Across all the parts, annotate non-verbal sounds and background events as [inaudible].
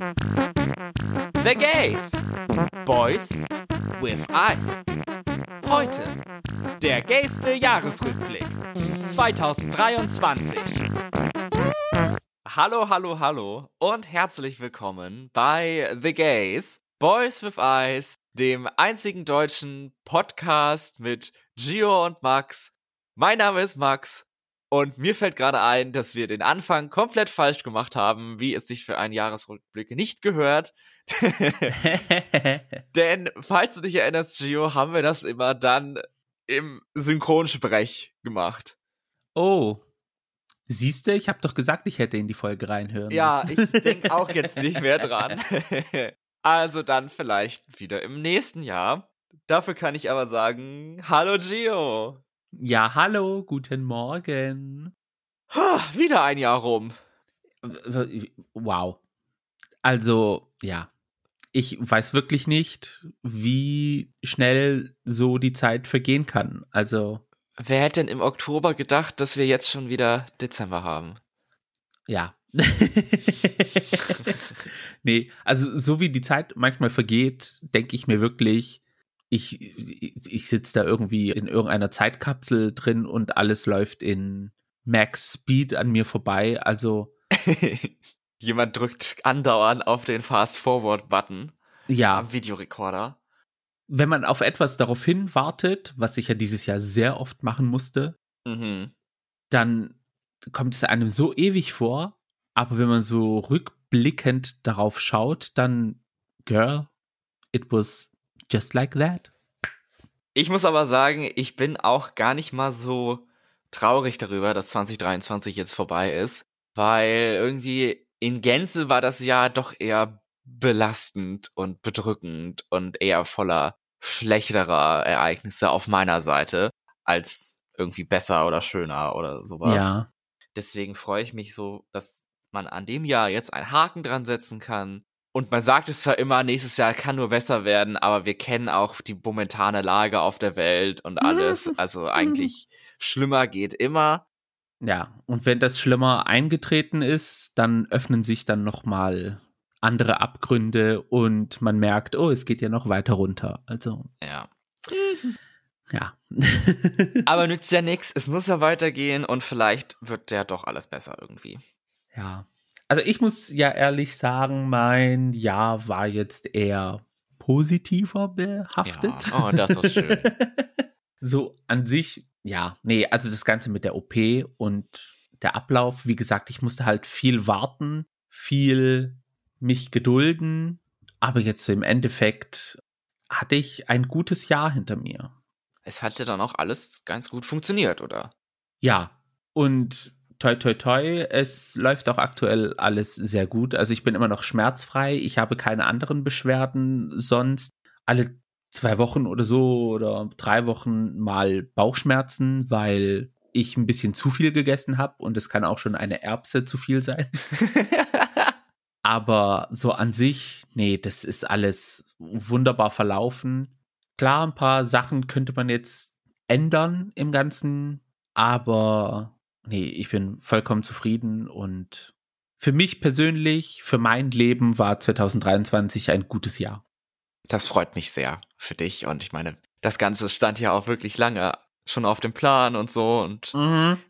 The Gays. Boys with Eyes. Heute der gayste Jahresrückblick 2023. Hallo, hallo, hallo und herzlich willkommen bei The Gays, Boys with Eyes, dem einzigen deutschen Podcast mit Gio und Max. Mein Name ist Max und mir fällt gerade ein, dass wir den Anfang komplett falsch gemacht haben, wie es sich für einen Jahresrückblick nicht gehört. [laughs] Denn, falls du dich erinnerst, Gio, haben wir das immer dann im Synchronsprech gemacht. Oh. Siehst du, ich habe doch gesagt, ich hätte in die Folge reinhören Ja, müssen. ich denke auch [laughs] jetzt nicht mehr dran. [laughs] also dann vielleicht wieder im nächsten Jahr. Dafür kann ich aber sagen, hallo Gio. Ja, hallo, guten Morgen. Ha, Wieder ein Jahr rum. Wow. Also, ja. Ich weiß wirklich nicht, wie schnell so die Zeit vergehen kann. Also, Wer hätte denn im Oktober gedacht, dass wir jetzt schon wieder Dezember haben? ja. [laughs] nee, also so wie die Zeit manchmal vergeht, denke ich mir wirklich, ich, ich, ich sitze da irgendwie in irgendeiner Zeitkapsel drin und alles läuft in Max Speed an mir vorbei. Also, [laughs] Jemand drückt andauernd auf den Fast-Forward-Button ja, am Videorekorder. wenn man auf etwas darauf hin wartet, was ich ja dieses Jahr sehr oft machen musste, Mhm. dann kommt es einem so ewig vor. Aber wenn man so rückblickend darauf schaut, dann, girl, it was just like that. Ich muss aber sagen, ich bin auch gar nicht mal so traurig darüber, dass 2023 jetzt vorbei ist, weil irgendwie in Gänze war das Jahr doch eher belastend und bedrückend und eher voller schlechterer Ereignisse auf meiner Seite als irgendwie besser oder schöner oder sowas. Ja, Deswegen freue ich mich so, dass man an dem Jahr jetzt einen Haken dran setzen kann. Und man sagt es zwar immer, nächstes Jahr kann nur besser werden, aber wir kennen auch die momentane Lage auf der Welt und alles. Also eigentlich schlimmer geht immer. ja. Und wenn das schlimmer eingetreten ist, dann öffnen sich dann noch mal andere Abgründe und man merkt, oh, es geht ja noch weiter runter. Also, Ja. [laughs] ja. [laughs] Aber nützt ja nichts. Es muss ja weitergehen und vielleicht wird ja doch alles besser irgendwie. Ja. Also ich muss ja ehrlich sagen, mein Jahr war jetzt eher positiver behaftet. Ja. Oh, das ist schön. [laughs] so an sich, ja, nee, also das Ganze mit der OP und der Ablauf, wie gesagt, ich musste halt viel warten, viel mich gedulden, aber jetzt so im Endeffekt hatte ich ein gutes Jahr hinter mir. Es hat ja dann auch alles ganz gut funktioniert, oder? Ja, und toi toi toi, es läuft auch aktuell alles sehr gut. Also ich bin immer noch schmerzfrei, ich habe keine anderen Beschwerden sonst. Alle zwei Wochen oder so oder drei Wochen mal Bauchschmerzen, weil ich ein bisschen zu viel gegessen habe und es kann auch schon eine Erbse zu viel sein. [laughs] Aber so an sich, nee, das ist alles wunderbar verlaufen. Klar, ein paar Sachen könnte man jetzt ändern im Ganzen, aber nee, ich bin vollkommen zufrieden und für mich persönlich, für mein Leben war 2023 ein gutes Jahr. Das freut mich sehr für dich. Und ich meine, das Ganze stand ja auch wirklich lange schon auf dem Plan und so. Und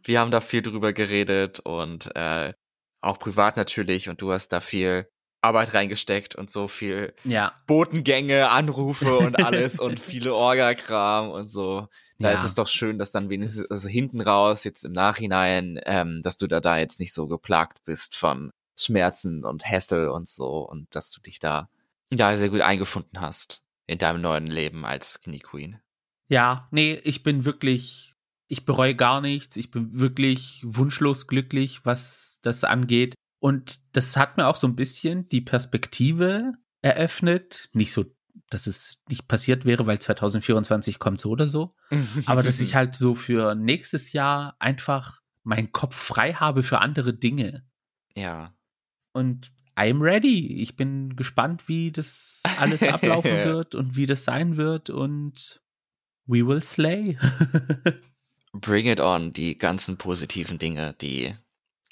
wir haben da viel drüber geredet und äh, auch privat natürlich. Und du hast da viel Arbeit reingesteckt und so viel Ja, Botengänge, Anrufe und alles und [laughs] viele Orga-Kram und so. Da Ja. ist es doch schön, dass dann wenigstens also hinten raus, jetzt im Nachhinein, ähm, dass du da, da jetzt nicht so geplagt bist von Schmerzen und Hassel und so und dass du dich da, da sehr gut eingefunden hast in deinem neuen Leben als Knie Queen. Ja, nee, ich bin wirklich, ich bereue gar nichts. Ich bin wirklich wunschlos glücklich, was das angeht. Und das hat mir auch so ein bisschen die Perspektive eröffnet. Nicht so, dass es nicht passiert wäre, weil 2024 kommt so oder so. [laughs] Aber dass ich halt so für nächstes Jahr einfach meinen Kopf frei habe für andere Dinge. ja. Und I'm ready. Ich bin gespannt, wie das alles [laughs] ablaufen wird und wie das sein wird. Und we will slay. [laughs] Bring it on, die ganzen positiven Dinge, die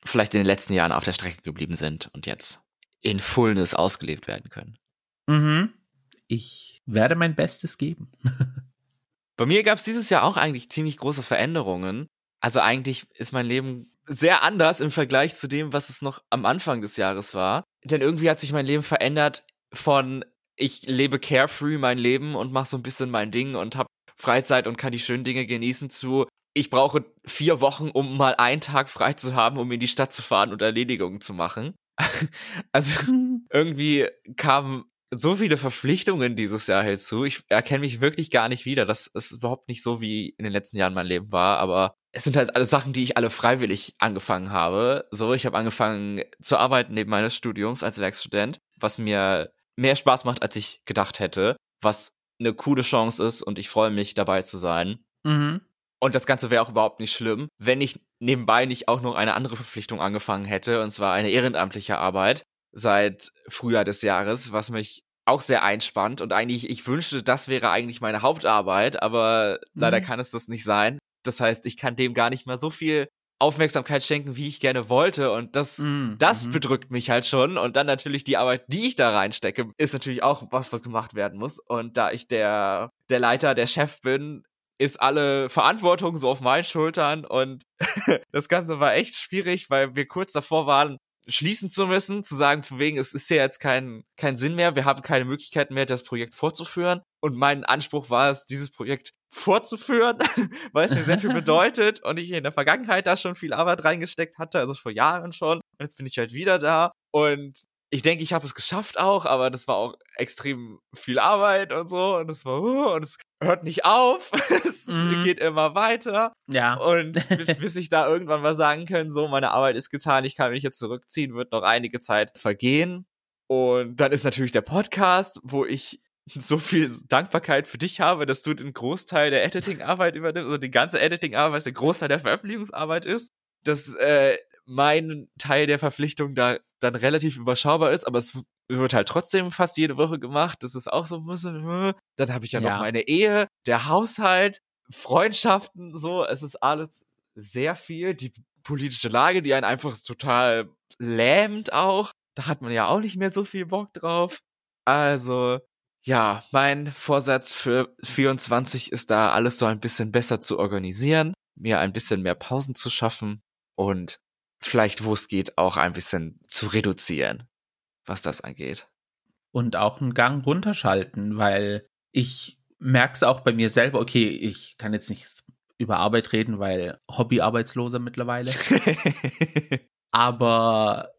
vielleicht in den letzten Jahren auf der Strecke geblieben sind und jetzt in Fullness ausgelebt werden können. Mhm. Ich werde mein Bestes geben. [laughs] Bei mir gab es dieses Jahr auch eigentlich ziemlich große Veränderungen. Also eigentlich ist mein Leben sehr anders im Vergleich zu dem, was es noch am Anfang des Jahres war. Denn irgendwie hat sich mein Leben verändert von ich lebe carefree mein Leben und mache so ein bisschen mein Ding und habe Freizeit und kann die schönen Dinge genießen zu ich brauche vier Wochen, um mal einen Tag frei zu haben, um in die Stadt zu fahren und Erledigungen zu machen. [laughs] also [laughs] irgendwie kamen so viele Verpflichtungen dieses Jahr hinzu. Ich erkenne mich wirklich gar nicht wieder. Das ist überhaupt nicht so, wie in den letzten Jahren mein Leben war. Aber es sind halt alles Sachen, die ich alle freiwillig angefangen habe. So, ich habe angefangen zu arbeiten neben meines Studiums als Werkstudent, was mir mehr Spaß macht, als ich gedacht hätte. Was eine coole Chance ist und ich freue mich dabei zu sein. Mhm. Und das Ganze wäre auch überhaupt nicht schlimm, wenn ich nebenbei nicht auch noch eine andere Verpflichtung angefangen hätte, und zwar eine ehrenamtliche Arbeit seit Frühjahr des Jahres, was mich auch sehr einspannt. Und eigentlich, ich wünschte, das wäre eigentlich meine Hauptarbeit, aber mhm. leider kann es das nicht sein. Das heißt, ich kann dem gar nicht mal so viel Aufmerksamkeit schenken, wie ich gerne wollte. Und das, mhm. das mhm. bedrückt mich halt schon. Und dann natürlich die Arbeit, die ich da reinstecke, ist natürlich auch was, was gemacht werden muss. Und da ich der, der Leiter, der Chef bin, ist alle Verantwortung so auf meinen Schultern und [laughs] das Ganze war echt schwierig, weil wir kurz davor waren, schließen zu müssen, zu sagen, von wegen, es ist ja jetzt kein, kein Sinn mehr, wir haben keine Möglichkeit mehr, das Projekt fortzuführen. Und mein Anspruch war es, dieses Projekt fortzuführen, [laughs] weil es mir sehr viel [laughs] bedeutet und ich in der Vergangenheit da schon viel Arbeit reingesteckt hatte, also vor Jahren schon. Und jetzt bin ich halt wieder da und ich denke, ich habe es geschafft auch, aber das war auch extrem viel Arbeit und so und es war uh, und es hört nicht auf, [laughs] es mhm. geht immer weiter. Ja. Und bis, [laughs] ich da irgendwann mal sagen können, so meine Arbeit ist getan, ich kann mich jetzt zurückziehen, wird noch einige Zeit vergehen. Und dann ist natürlich der Podcast, wo ich [laughs] so viel Dankbarkeit für dich habe, dass du den Großteil der Editing-Arbeit übernimmst, also die ganze Editing-Arbeit, was der Großteil der Veröffentlichungsarbeit ist. Das äh, mein Teil der Verpflichtung da dann relativ überschaubar ist, aber es wird halt trotzdem fast jede Woche gemacht. Das ist auch so ein bisschen, hm. dann habe ich ja, ja noch meine Ehe, der Haushalt, Freundschaften, so, es ist alles sehr viel. Die politische Lage, die einen einfach total lähmt auch. Da hat man ja auch nicht mehr so viel Bock drauf. Also, ja, mein Vorsatz für 24 ist da alles so ein bisschen besser zu organisieren, mir ein bisschen mehr Pausen zu schaffen und vielleicht, wo es geht, auch ein bisschen zu reduzieren, was das angeht. Und auch einen Gang runterschalten, weil ich merke es auch bei mir selber, okay, ich kann jetzt nicht über Arbeit reden, weil Hobbyarbeitsloser mittlerweile. [laughs] Aber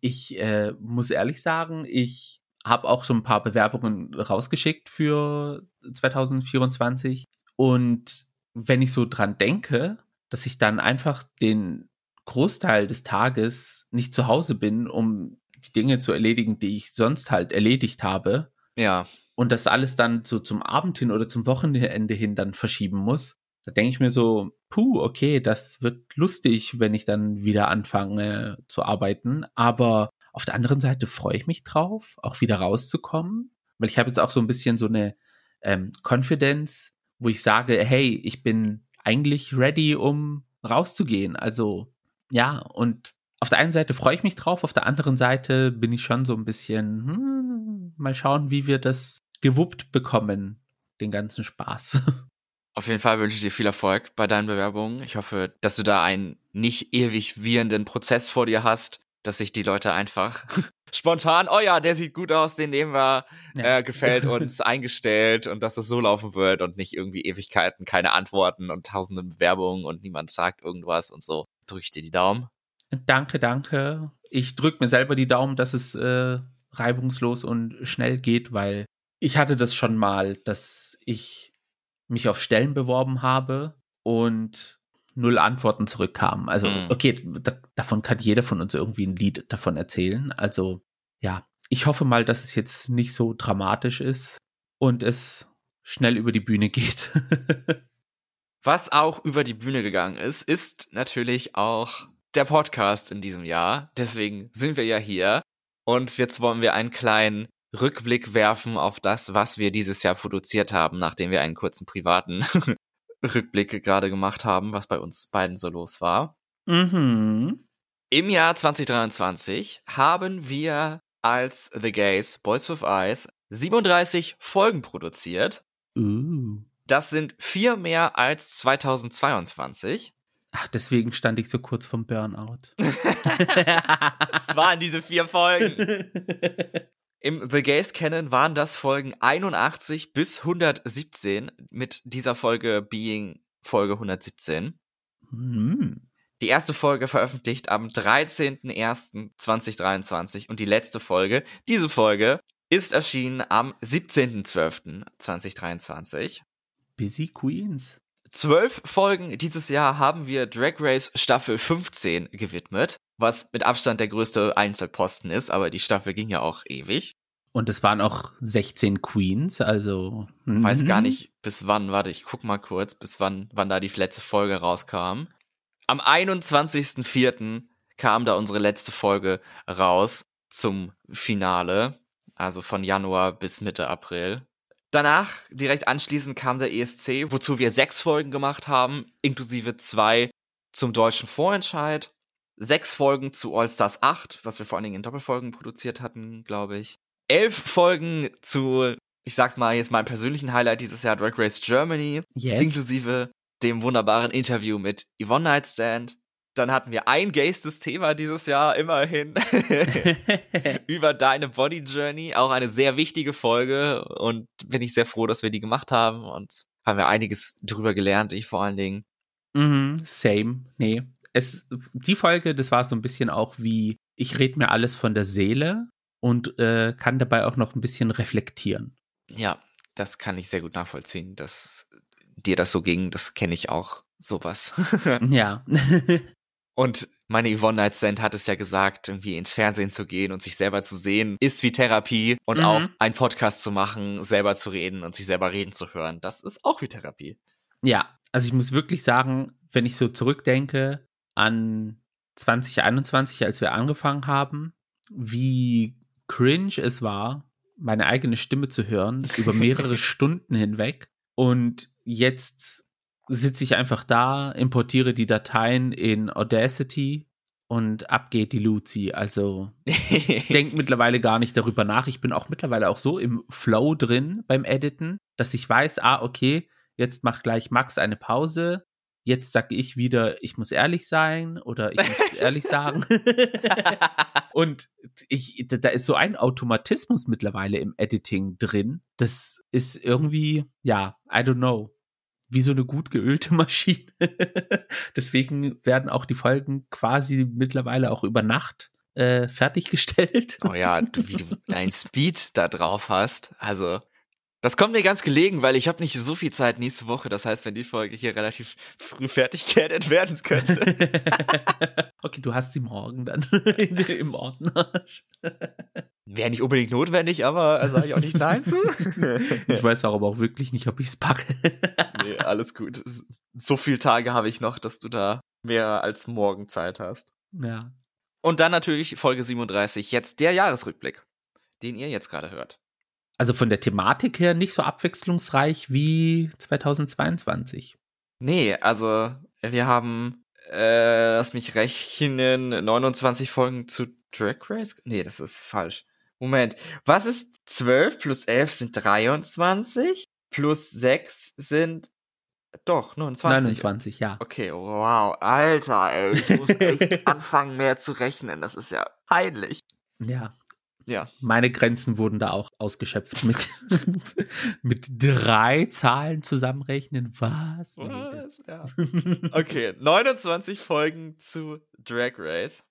ich äh, muss ehrlich sagen, ich habe auch so ein paar Bewerbungen rausgeschickt für 2024. Und wenn ich so dran denke, dass ich dann einfach den Großteil des Tages nicht zu Hause bin, um die Dinge zu erledigen, die ich sonst halt erledigt habe. Ja. Und das alles dann so zum Abend hin oder zum Wochenende hin dann verschieben muss. Da denke ich mir so, puh, okay, das wird lustig, wenn ich dann wieder anfange zu arbeiten. Aber auf der anderen Seite freue ich mich drauf, auch wieder rauszukommen, weil ich habe jetzt auch so ein bisschen so eine ähm, Confidence, wo ich sage, hey, ich bin eigentlich ready, um rauszugehen. Also ja, und auf der einen Seite freue ich mich drauf, auf der anderen Seite bin ich schon so ein bisschen, hm, mal schauen, wie wir das gewuppt bekommen, den ganzen Spaß. [laughs] Auf jeden Fall wünsche ich dir viel Erfolg bei deinen Bewerbungen. Ich hoffe, dass du da einen nicht ewig wirrenden Prozess vor dir hast, dass sich die Leute einfach [laughs] spontan, oh ja, der sieht gut aus, den nehmen wir, ja. äh, gefällt [laughs] uns, eingestellt und dass es so laufen wird und nicht irgendwie Ewigkeiten, keine Antworten und tausende Bewerbungen und niemand sagt irgendwas und so. Drück ich dir die Daumen. Danke, danke. Ich drück mir selber die Daumen, dass es äh, reibungslos und schnell geht, weil ich hatte das schon mal, dass ich mich auf Stellen beworben habe und null Antworten zurückkamen. Also, mhm. okay, da, davon kann jeder von uns irgendwie ein Lied davon erzählen. Also, ja, ich hoffe mal, dass es jetzt nicht so dramatisch ist und es schnell über die Bühne geht. [laughs] Was auch über die Bühne gegangen ist, ist natürlich auch der Podcast in diesem Jahr. Deswegen sind wir ja hier. Und jetzt wollen wir einen kleinen Rückblick werfen auf das, was wir dieses Jahr produziert haben, nachdem wir einen kurzen privaten [laughs] Rückblick gerade gemacht haben, was bei uns beiden so los war. Mhm. Im Jahr 2023 haben wir als The Gays, Boys with Eyes, 37 Folgen produziert. Uh. Das sind vier mehr als 2022. Ach, deswegen stand ich so kurz vom Burnout. [laughs] [laughs] Es waren diese vier Folgen. Im The Gays Canon waren das Folgen 81 bis 117, mit dieser Folge being Folge 117. hm. Die erste Folge veröffentlicht am 13.01.2023 und die letzte Folge, diese Folge, ist erschienen am 17.12.2023. Busy Queens. Zwölf Folgen dieses Jahr haben wir Drag Race Staffel 15 gewidmet, was mit Abstand der größte Einzelposten ist, aber die Staffel ging ja auch ewig. Und es waren auch 16 Queens, also. Weiß gar mhm. nicht, bis wann, warte, ich guck mal kurz, bis wann, wann da die letzte Folge rauskam. Am 21.04. kam da unsere letzte Folge raus zum Finale, also von Januar bis Mitte April. Danach, direkt anschließend, kam der ESC, wozu wir sechs Folgen gemacht haben, inklusive zwei zum deutschen Vorentscheid, sechs Folgen zu All Stars 8, was wir vor allen Dingen in Doppelfolgen produziert hatten, glaube ich. Elf Folgen zu, ich sag's mal jetzt mein persönlichen Highlight dieses Jahr, Drag Race Germany, Yes. inklusive dem wunderbaren Interview mit Yvonne Nightstand. Dann hatten wir ein gaystes Thema dieses Jahr, immerhin, [laughs] über deine Body Journey. Auch eine sehr wichtige Folge und bin ich sehr froh, dass wir die gemacht haben und haben wir einiges drüber gelernt, ich vor allen Dingen. Mhm, same. Nee. Es, die Folge, das war so ein bisschen auch wie, ich rede mir alles von der Seele und äh, kann dabei auch noch ein bisschen reflektieren. Ja, das kann ich sehr gut nachvollziehen, dass dir das so ging. Das kenne ich auch, sowas. [laughs] Ja. [laughs] Und meine Yvonne Nightstand hat es ja gesagt, irgendwie ins Fernsehen zu gehen und sich selber zu sehen, ist wie Therapie und Mhm. auch einen Podcast zu machen, selber zu reden und sich selber reden zu hören. Das ist auch wie Therapie. ja, also ich muss wirklich sagen, wenn ich so zurückdenke an 2021, als wir angefangen haben, wie cringe es war, meine eigene Stimme zu hören [laughs] über mehrere Stunden hinweg. Und jetzt sitze ich einfach da, importiere die Dateien in Audacity und ab geht die Luzi. Also ich denke [laughs] mittlerweile gar nicht darüber nach. Ich bin auch mittlerweile auch so im Flow drin beim Editen, dass ich weiß, ah, okay, jetzt macht gleich Max eine Pause. Jetzt sage ich wieder, ich muss ehrlich sein oder ich muss ehrlich sagen. [laughs] Und ich, da da ist so ein Automatismus mittlerweile im Editing drin. Das ist irgendwie, ja, I don't know, wie so eine gut geölte [laughs] Maschine. Deswegen werden auch die Folgen quasi mittlerweile auch über Nacht äh, fertiggestellt. oh ja, wie du deinen Speed da drauf hast. Also, das kommt mir ganz gelegen, weil ich habe nicht so viel Zeit nächste Woche. Das heißt, wenn die Folge hier relativ früh fertig geedit werden könnte. [laughs] okay, du hast sie morgen dann [laughs] im Ordner. Wäre nicht unbedingt notwendig, aber sage ich auch nicht Nein zu. [laughs] Ich weiß auch aber auch wirklich nicht, ob ich es packe. nee, alles gut. So viele Tage habe ich noch, dass du da mehr als morgen Zeit hast. ja. Und dann natürlich Folge 37, jetzt der Jahresrückblick, den ihr jetzt gerade hört. Also von der Thematik her nicht so abwechslungsreich wie 2022. Nee, also wir haben, äh, lass mich rechnen, 29 Folgen zu Drag Race? Nee, das ist falsch. Moment, was ist 12 plus 11 sind 23? Plus 6 sind, doch, 29. 29, ja. Okay, wow, Alter, ey, ich muss echt [laughs] anfangen mehr zu rechnen, das ist ja peinlich. Ja. Ja. Meine Grenzen wurden da auch ausgeschöpft mit, [laughs] mit drei Zahlen zusammenrechnen. Was? Was? Ja. Okay, 29 Folgen zu Drag Race.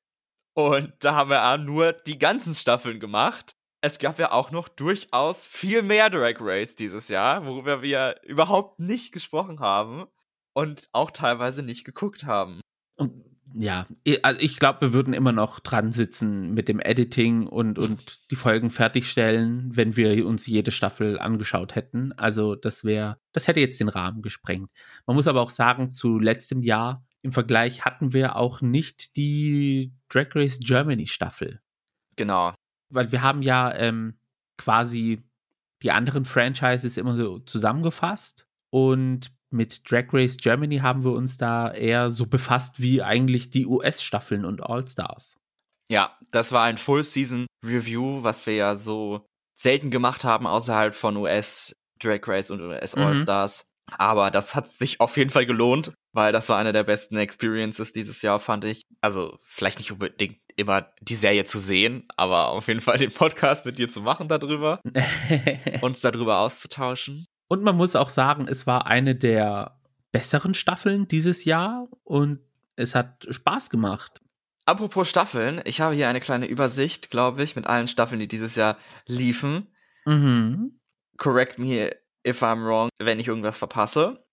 Und da haben wir nur die ganzen Staffeln gemacht. Es gab ja auch noch durchaus viel mehr Drag Race dieses Jahr, worüber wir überhaupt nicht gesprochen haben und auch teilweise nicht geguckt haben. Und ja, ich- also ich glaube, wir würden immer noch dran sitzen mit dem Editing und, und die Folgen fertigstellen, wenn wir uns jede Staffel angeschaut hätten. Also das wäre, das hätte jetzt den Rahmen gesprengt. Man muss aber auch sagen, zu letztem Jahr im Vergleich hatten wir auch nicht die Drag Race Germany Staffel. Genau. Weil wir haben ja ähm, quasi die anderen Franchises immer so zusammengefasst und mit Drag Race Germany haben wir uns da eher so befasst wie eigentlich die US-Staffeln und All-Stars. Ja, das war ein Full Season Review, was wir ja so selten gemacht haben außerhalb von US Drag Race und US Mhm. All Stars. Aber das hat sich auf jeden Fall gelohnt, weil das war eine der besten Experiences dieses Jahr, fand ich. Also vielleicht nicht unbedingt immer die Serie zu sehen, aber auf jeden Fall den Podcast mit dir zu machen darüber, [laughs] uns darüber auszutauschen. Und man muss auch sagen, es war eine der besseren Staffeln dieses Jahr und es hat Spaß gemacht. Apropos Staffeln, ich habe hier eine kleine Übersicht, glaube ich, mit allen Staffeln, die dieses Jahr liefen. Mhm. Correct me if I'm wrong, wenn ich irgendwas verpasse.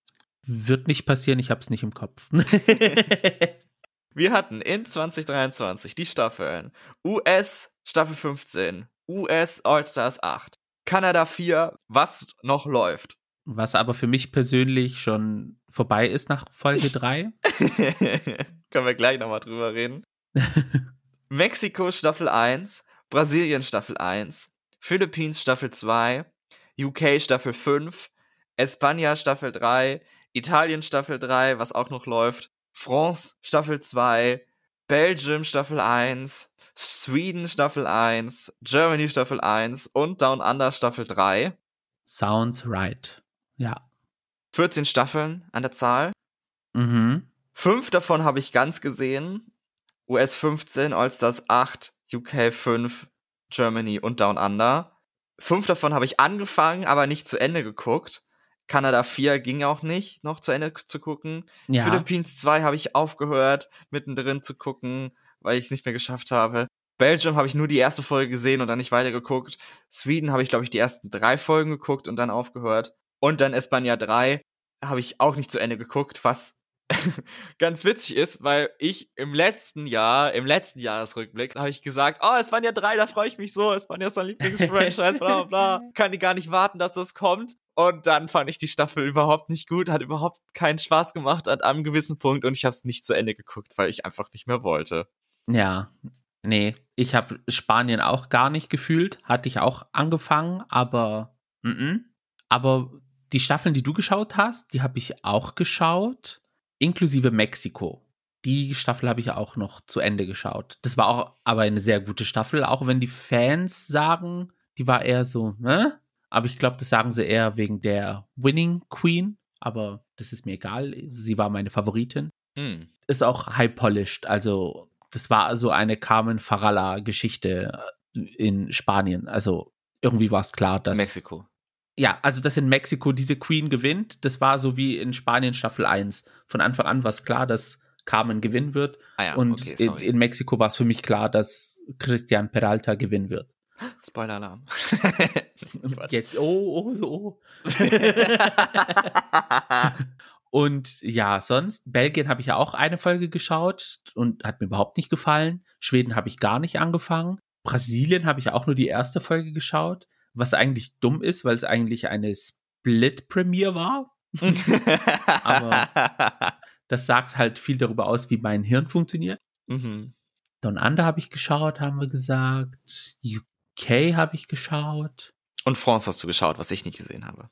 Wird nicht passieren, ich hab's nicht im Kopf. [laughs] Wir hatten in 2023 die Staffeln US Staffel 15, US All-Stars 8, Kanada 4, was noch läuft. Was aber für mich persönlich schon vorbei ist nach Folge 3. [laughs] [laughs] Können wir gleich nochmal drüber reden. [laughs] Mexiko Staffel 1, Brasilien Staffel 1, Philippines Staffel 2, UK Staffel 5, Espanja Staffel 3, Italien Staffel 3, was auch noch läuft, France Staffel 2, Belgium Staffel 1, Sweden Staffel 1, Germany Staffel 1 und Down Under Staffel 3. Sounds right. Ja. 14 Staffeln an der Zahl. Mhm. Fünf davon habe ich ganz gesehen. US 15, All-Stars 8, UK 5, Germany und Down Under. Fünf davon habe ich angefangen, aber nicht zu Ende geguckt. Kanada 4 ging auch nicht, noch zu Ende zu gucken. Ja. Philippines 2 habe ich aufgehört, mittendrin zu gucken, weil ich es nicht mehr geschafft habe. Belgium habe ich nur die erste Folge gesehen und dann nicht weitergeguckt. Sweden habe ich, glaube ich, die ersten drei Folgen geguckt und dann aufgehört. Und dann Espanja 3 habe ich auch nicht zu Ende geguckt, was [laughs] ganz witzig ist, weil ich im letzten Jahr, im letzten Jahresrückblick, habe ich gesagt, oh, es waren ja drei, da freue ich mich so, es waren ja so ein Lieblingsfranchise, bla bla bla. [laughs] Kann die gar nicht warten, dass das kommt. Und dann fand ich die Staffel überhaupt nicht gut, hat überhaupt keinen Spaß gemacht an einem gewissen Punkt und ich habe es nicht zu Ende geguckt, weil ich einfach nicht mehr wollte. Ja. Nee, ich habe Spanien auch gar nicht gefühlt. Hatte ich auch angefangen, aber. Mm -mm. Aber die Staffeln, die du geschaut hast, die habe ich auch geschaut, inklusive Mexiko. Die Staffel habe ich auch noch zu Ende geschaut. Das war auch aber eine sehr gute Staffel, auch wenn die Fans sagen, die war eher so, ne? Aber ich glaube, das sagen sie eher wegen der Winning Queen. Aber das ist mir egal. Sie war meine Favoritin. Hm. Ist auch high polished. Also, das war so eine Carmen Farala-Geschichte in Spanien. Also, irgendwie war es klar, dass. Mexiko. Ja, also dass in Mexiko diese Queen gewinnt, das war so wie in Spanien Staffel 1. Von Anfang an war es klar, dass Carmen gewinnen wird. Ah ja, und okay, in, in Mexiko war es für mich klar, dass Christian Peralta gewinnen wird. [gasps] Spoiler-Alarm. [laughs] [laughs] Oh, oh, oh. [laughs] Und ja, sonst, Belgien habe ich ja auch eine Folge geschaut und hat mir überhaupt nicht gefallen. Schweden habe ich gar nicht angefangen. Brasilien habe ich auch nur die erste Folge geschaut, was eigentlich dumm ist, weil es eigentlich eine Split-Premiere war. [laughs] Aber- Das sagt halt viel darüber aus, wie mein Hirn funktioniert. mhm. Don Under habe ich geschaut, haben wir gesagt. UK habe ich geschaut. Und France hast du geschaut, was ich nicht gesehen habe.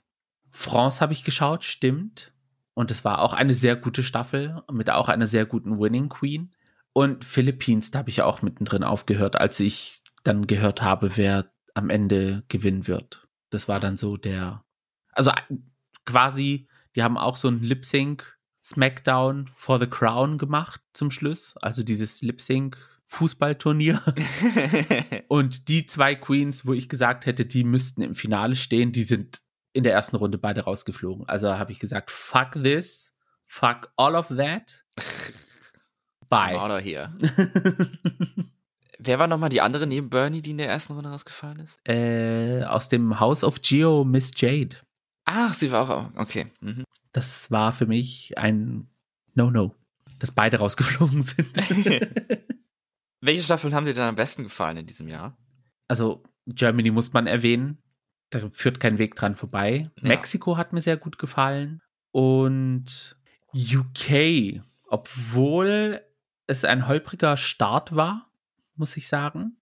France habe ich geschaut, stimmt. Und es war auch eine sehr gute Staffel mit auch einer sehr guten Winning Queen. Und Philippines, da habe ich auch mittendrin aufgehört, als ich dann gehört habe, wer am Ende gewinnen wird. Das war dann so der, also quasi, die haben auch so ein Lip Sync Smackdown for the Crown gemacht zum Schluss. Also dieses Lip Sync Fußballturnier. [laughs] Und die zwei Queens, wo ich gesagt hätte, die müssten im Finale stehen, die sind in der ersten Runde beide rausgeflogen. Also habe ich gesagt, fuck this, fuck all of that. [laughs] Bye. Oder hier. [laughs] Wer war nochmal die andere neben Bernie, die in der ersten Runde rausgefallen ist? äh, aus dem House of Geo, Miss Jade. Ach, sie war auch. Okay. Mhm. Das war für mich ein No-No, dass beide rausgeflogen sind. [laughs] Welche Staffeln haben dir denn am besten gefallen in diesem Jahr? also Germany muss man erwähnen. Da führt kein Weg dran vorbei. Ja. Mexiko hat mir sehr gut gefallen. Und UK, obwohl es ein holpriger Start war, muss ich sagen.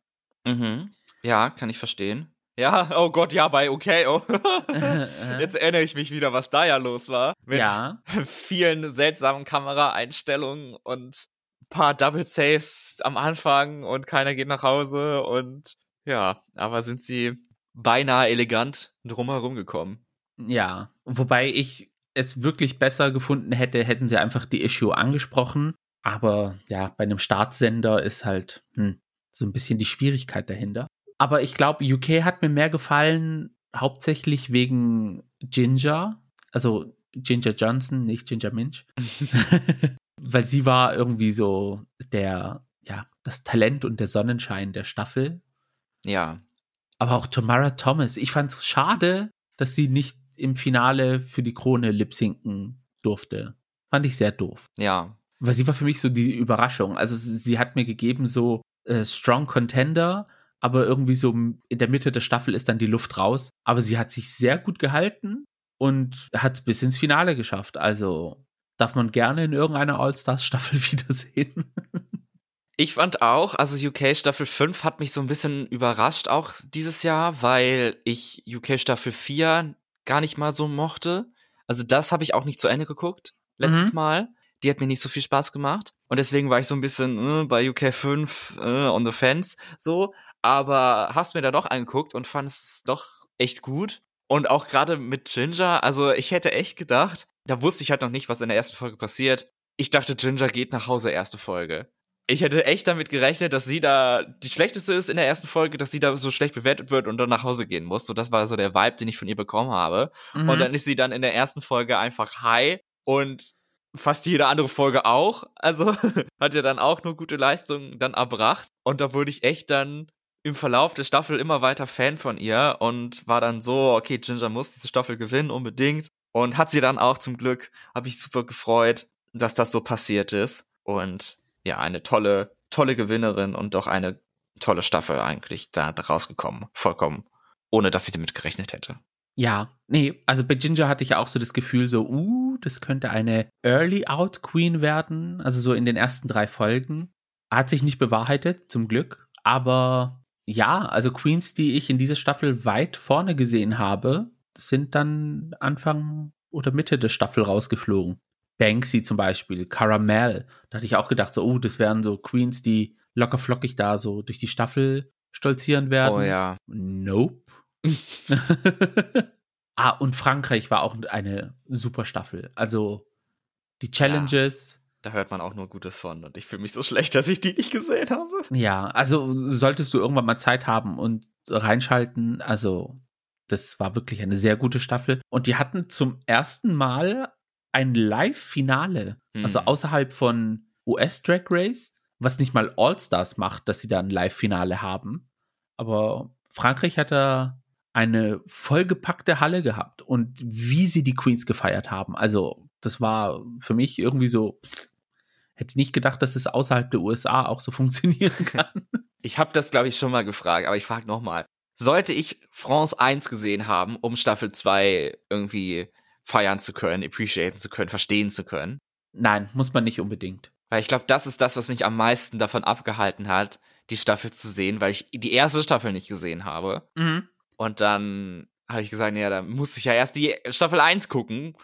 Mhm. Ja, kann ich verstehen. Ja, oh Gott, ja, bei okay. Oh. [laughs] Jetzt erinnere ich mich wieder, was da ja los war. Mit ja, vielen seltsamen Kameraeinstellungen und paar Double Saves am Anfang und keiner geht nach Hause und ja, aber sind sie beinahe elegant drumherum gekommen. Ja, wobei ich es wirklich besser gefunden hätte, hätten sie einfach die Issue angesprochen. Aber ja, bei einem Startsender ist halt hm, so ein bisschen die Schwierigkeit dahinter. Aber ich glaube, UK hat mir mehr gefallen, hauptsächlich wegen Ginger. Also Ginger Johnson, nicht Ginger Minch. [laughs] Weil sie war irgendwie so der, ja, das Talent und der Sonnenschein der Staffel. Ja. Aber auch Tamara Thomas. Ich fand es schade, dass sie nicht im Finale für die Krone lipsinken durfte. Fand ich sehr doof. Ja. Weil sie war für mich so die Überraschung. Also sie hat mir gegeben so äh, Strong Contender, aber irgendwie so in der Mitte der Staffel ist dann die Luft raus. Aber sie hat sich sehr gut gehalten und hat es bis ins Finale geschafft. Also darf man gerne in irgendeiner All-Stars-Staffel [laughs] wiedersehen. Ich fand auch, also UK Staffel 5 hat mich so ein bisschen überrascht auch dieses Jahr, weil ich UK Staffel 4 gar nicht mal so mochte. Also das habe ich auch nicht zu Ende geguckt letztes mhm. Mal. Die hat mir nicht so viel Spaß gemacht und deswegen war ich so ein bisschen äh, bei UK 5 äh, on the fence so, aber hab's mir da doch angeguckt und fand es doch echt gut und auch gerade mit Ginger, also ich hätte echt gedacht, da wusste ich halt noch nicht, was in der ersten Folge passiert. Ich dachte, Ginger geht nach Hause erste Folge ich hätte echt damit gerechnet, dass sie da die schlechteste ist in der ersten Folge, dass sie da so schlecht bewertet wird und dann nach Hause gehen muss. So, das war so der Vibe, den ich von ihr bekommen habe. Mhm. Und dann ist sie dann in der ersten Folge einfach high und fast jede andere Folge auch. Also [laughs] hat ja dann auch nur gute Leistungen dann erbracht. Und da wurde ich echt dann im Verlauf der Staffel immer weiter Fan von ihr und war dann so, okay, Ginger muss diese Staffel gewinnen, unbedingt. Und hat sie dann auch zum Glück, habe ich super gefreut, dass das so passiert ist. Und ja, eine tolle, tolle Gewinnerin und doch eine tolle Staffel eigentlich da rausgekommen. Vollkommen. Ohne dass ich damit gerechnet hätte. Ja, nee, also bei Ginger hatte ich ja auch so das Gefühl, so, uh, das könnte eine Early Out Queen werden. Also so in den ersten drei Folgen. Hat sich nicht bewahrheitet, zum Glück. Aber ja, also Queens, die ich in dieser Staffel weit vorne gesehen habe, sind dann Anfang oder Mitte der Staffel rausgeflogen. Banksy zum Beispiel, Caramel. Da hatte ich auch gedacht, so, oh, das wären so Queens, die locker flockig da so durch die Staffel stolzieren werden. Oh ja. Nope. [laughs] ah, und Frankreich war auch eine super Staffel. Also die Challenges. Ja, da hört man auch nur Gutes von und ich fühle mich so schlecht, dass ich die nicht gesehen habe. Ja, also solltest du irgendwann mal Zeit haben und reinschalten. Also das war wirklich eine sehr gute Staffel. Und die hatten zum ersten Mal ein Live-Finale, also mhm. also außerhalb von US Drag Race, was nicht mal All-Stars macht, dass sie da ein Live-Finale haben. Aber Frankreich hat da eine vollgepackte Halle gehabt und wie sie die Queens gefeiert haben. Also, das war für mich irgendwie so, hätte nicht gedacht, dass es außerhalb der USA auch so [laughs] funktionieren [laughs] kann. Ich habe das, glaube ich, schon mal gefragt, aber ich frage nochmal. Sollte ich France 1 gesehen haben, um Staffel 2 irgendwie feiern zu können, appreciaten zu können, verstehen zu können. Nein, muss man nicht unbedingt. Weil ich glaube, das ist das, was mich am meisten davon abgehalten hat, die Staffel zu sehen, weil ich die erste Staffel nicht gesehen habe. Mhm. Und dann habe ich gesagt, ja, da muss ich ja erst die Staffel 1 gucken.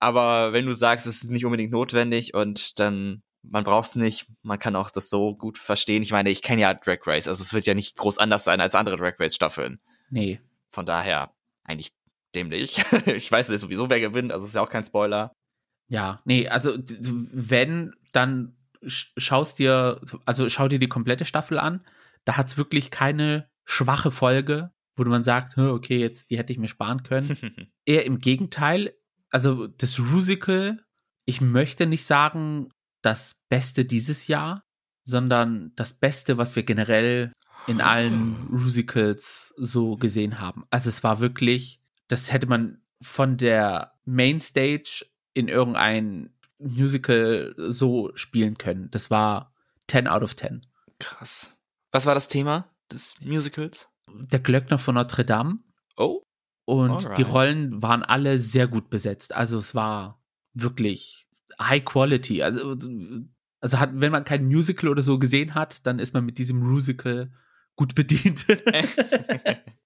Aber wenn du sagst, es ist nicht unbedingt notwendig und dann man braucht es nicht, man kann auch das so gut verstehen. Ich meine, ich kenne ja Drag Race, also es wird ja nicht groß anders sein als andere Drag Race Staffeln. Nee. Von daher eigentlich dämlich. [laughs] ich weiß nicht sowieso, wer gewinnt, also ist ja auch kein Spoiler. Ja, nee, also wenn, dann schaust dir, also schau dir die komplette Staffel an. Da hat es wirklich keine schwache Folge, wo man sagt, okay, jetzt die hätte ich mir sparen können. [laughs] Eher im Gegenteil, also das Rusical, ich möchte nicht sagen, das Beste dieses Jahr, sondern das Beste, was wir generell in allen Rusicals so gesehen haben. Also es war wirklich das hätte man von der Mainstage in irgendein Musical so spielen können. Das war 10 out of 10. Krass. Was war das Thema des Musicals? Der Glöckner von Notre Dame. Oh. Und Alright. die Rollen waren alle sehr gut besetzt. Also es war wirklich High Quality. Also, also hat, wenn man kein Musical oder so gesehen hat, dann ist man mit diesem Musical gut bedient. [laughs] [laughs]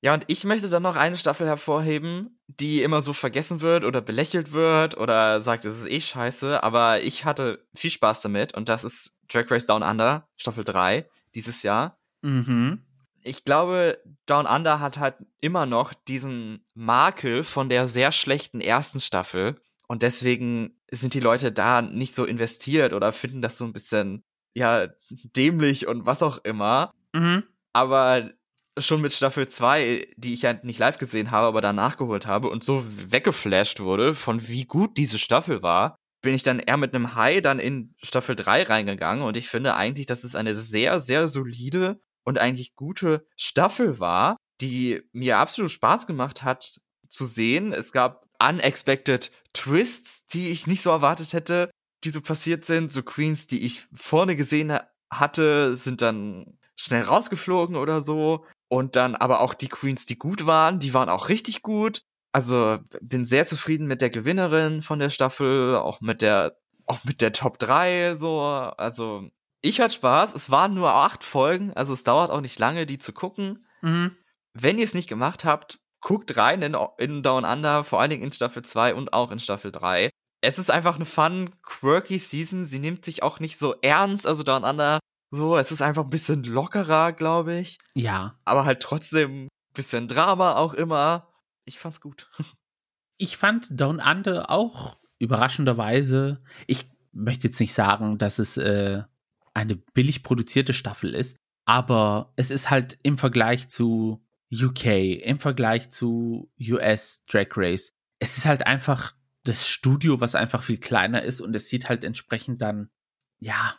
Ja, und ich möchte dann noch eine Staffel hervorheben, die immer so vergessen wird oder belächelt wird oder sagt, es ist eh scheiße, aber ich hatte viel Spaß damit und das ist Drag Race Down Under, Staffel 3 dieses Jahr. Mhm. Ich glaube, Down Under hat halt immer noch diesen Makel von der sehr schlechten ersten Staffel und deswegen sind die Leute da nicht so investiert oder finden das so ein bisschen, ja, dämlich und was auch immer. Mhm. Aber schon mit Staffel 2, die ich ja nicht live gesehen habe, aber danach geholt habe und so weggeflasht wurde von wie gut diese Staffel war, bin ich dann eher mit einem High dann in Staffel 3 reingegangen und ich finde eigentlich, dass es eine sehr, sehr solide und eigentlich gute Staffel war, die mir absolut Spaß gemacht hat zu sehen. Es gab unexpected Twists, die ich nicht so erwartet hätte, die so passiert sind. So Queens, die ich vorne gesehen hatte, sind dann schnell rausgeflogen oder so. Und dann aber auch die Queens, die gut waren, die waren auch richtig gut. Also bin sehr zufrieden mit der Gewinnerin von der Staffel, auch mit der, auch mit der Top 3, so. Also ich hatte Spaß. Es waren nur acht Folgen, also es dauert auch nicht lange, die zu gucken. Mhm. Wenn ihr es nicht gemacht habt, guckt rein in, in Down Under, vor allen Dingen in Staffel 2 und auch in Staffel 3. Es ist einfach eine fun, quirky Season. Sie nimmt sich auch nicht so ernst. Also Down Under so, es ist einfach ein bisschen lockerer, glaube ich. Ja. Aber halt trotzdem ein bisschen Drama auch immer. Ich fand's gut. Ich fand Down Under auch überraschenderweise. Ich möchte jetzt nicht sagen, dass es äh, eine billig produzierte Staffel ist, aber es ist halt im Vergleich zu UK, im Vergleich zu US Drag Race, es ist halt einfach das Studio, was einfach viel kleiner ist und es sieht halt entsprechend dann, ja,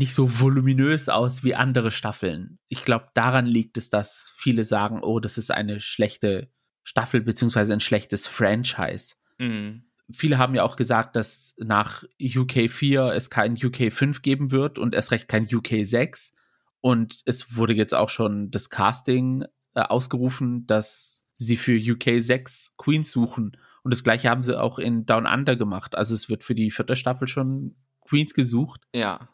nicht so voluminös aus wie andere Staffeln. Ich glaube, daran liegt es, dass viele sagen, oh, das ist eine schlechte Staffel beziehungsweise ein schlechtes Franchise. Mhm. Viele haben ja auch gesagt, dass nach UK 4 es kein UK 5 geben wird und erst recht kein UK 6. Und es wurde jetzt auch schon das Casting äh, ausgerufen, dass sie für UK 6 Queens suchen. Und das gleiche haben sie auch in Down Under gemacht. Also es wird für die vierte Staffel schon Queens gesucht. Ja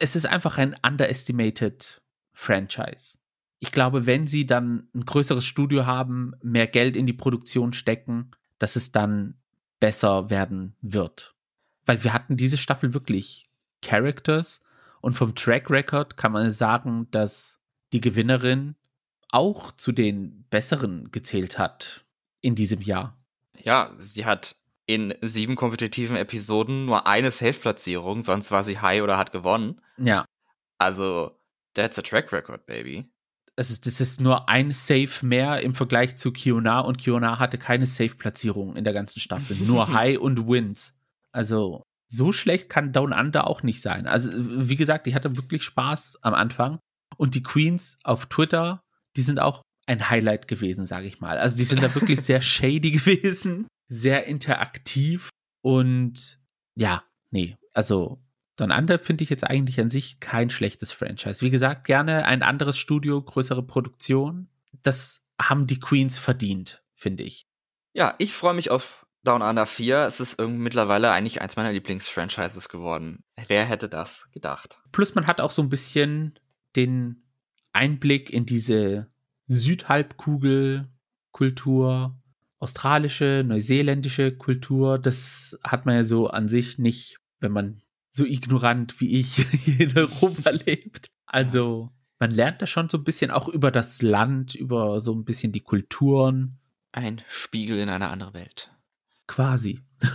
es ist einfach ein underestimated Franchise. Ich glaube, wenn sie dann ein größeres Studio haben, mehr Geld in die Produktion stecken, dass es dann besser werden wird. Weil wir hatten diese Staffel wirklich Characters und vom Track Record kann man sagen, dass die Gewinnerin auch zu den besseren gezählt hat in diesem Jahr. Ja, sie hat in sieben kompetitiven Episoden nur eine Safe-Platzierung, sonst war sie high oder hat gewonnen. Ja. Also, that's a track record, baby. Ist, das ist nur ein Safe mehr im Vergleich zu Kiona und Kiona hatte keine Safe-Platzierung in der ganzen Staffel. Nur [laughs] High und Wins. Also, so schlecht kann Down Under auch nicht sein. Also, wie gesagt, ich hatte wirklich Spaß am Anfang. Und die Queens auf Twitter, die sind auch ein Highlight gewesen, sage ich mal. Also, die sind da wirklich [laughs] sehr shady gewesen sehr interaktiv und ja, nee, also Don Under finde ich jetzt eigentlich an sich kein schlechtes Franchise. Wie gesagt, gerne ein anderes Studio, größere Produktion. Das haben die Queens verdient, finde ich. Ja, ich freue mich auf Down Under 4. Es ist mittlerweile eigentlich eins meiner Lieblingsfranchises geworden. Wer hätte das gedacht? Plus man hat auch so ein bisschen den Einblick in diese Südhalbkugel-Kultur australische, neuseeländische Kultur, das hat man ja so an sich nicht, wenn man so ignorant wie ich [laughs] hier in Europa [laughs] lebt. Also man lernt da schon so ein bisschen auch über das Land, über so ein bisschen die Kulturen. Ein Spiegel in einer anderen Welt. Quasi. [laughs]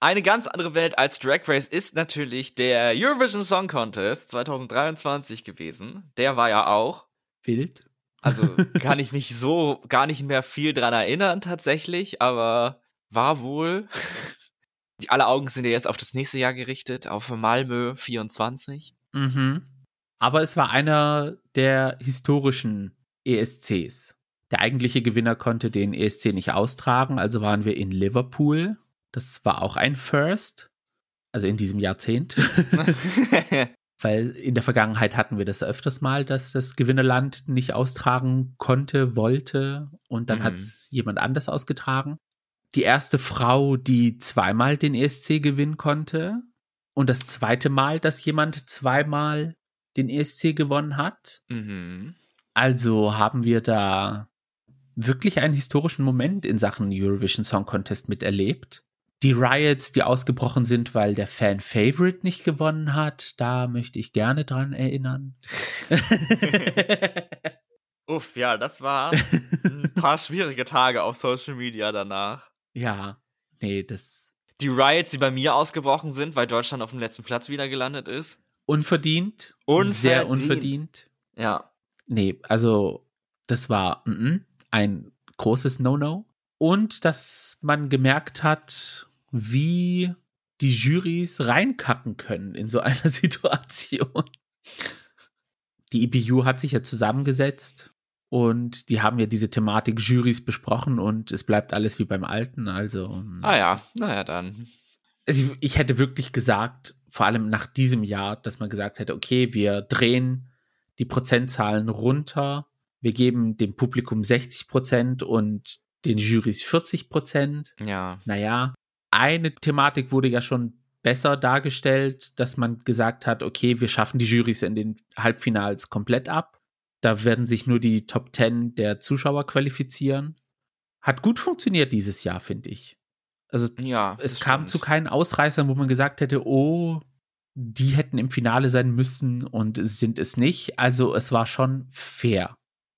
Eine ganz andere Welt als Drag Race ist natürlich der Eurovision Song Contest 2023 gewesen. Der war ja auch wild. Also [laughs] kann ich mich so gar nicht mehr viel dran erinnern tatsächlich, aber war wohl. Die, alle Augen sind ja jetzt auf das nächste Jahr gerichtet, auf Malmö 24. Mhm. Aber es war einer der historischen ESCs. Der eigentliche Gewinner konnte den ESC nicht austragen, also waren wir in Liverpool. Das war auch ein First, also in diesem Jahrzehnt. [laughs] [laughs] Weil in der Vergangenheit hatten wir das öfters mal, dass das Gewinnerland nicht austragen konnte, wollte und dann mhm. hat es jemand anders ausgetragen. Die erste Frau, die zweimal den ESC gewinnen konnte und das zweite Mal, dass jemand zweimal den ESC gewonnen hat. Mhm. Also haben wir da wirklich einen historischen Moment in Sachen Eurovision Song Contest miterlebt. Die Riots, die ausgebrochen sind, weil der Fan-Favorite nicht gewonnen hat, da möchte ich gerne dran erinnern. [laughs] Uff, ja, das war ein paar schwierige Tage auf Social Media danach. Ja, nee, das. Die Riots, die bei mir ausgebrochen sind, weil Deutschland auf dem letzten Platz wieder gelandet ist. Unverdient. Unverdient. Sehr unverdient. Ja. Nee, also das war mm -mm, ein großes No-No. Und dass man gemerkt hat, wie die Jurys reinkacken können in so einer [laughs] Situation. Die EBU hat sich ja zusammengesetzt und die haben ja diese Thematik Jurys besprochen und es bleibt alles wie beim Alten. Also. Ah ja, naja, dann. Also ich hätte wirklich gesagt, vor allem nach diesem Jahr, dass man gesagt hätte, okay, wir drehen die Prozentzahlen runter, wir geben dem Publikum 60 Prozent und den Jurys 40 Prozent. Ja. Naja, eine Thematik wurde ja schon besser dargestellt, dass man gesagt hat, okay, wir schaffen die Jurys in den Halbfinals komplett ab. Da werden sich nur die Top 10 der Zuschauer qualifizieren. Hat gut funktioniert dieses Jahr, finde ich. Also ja, es kam stimmt. zu keinen Ausreißern, wo man gesagt hätte, oh, die hätten im Finale sein müssen und sind es nicht. Also es war schon fair.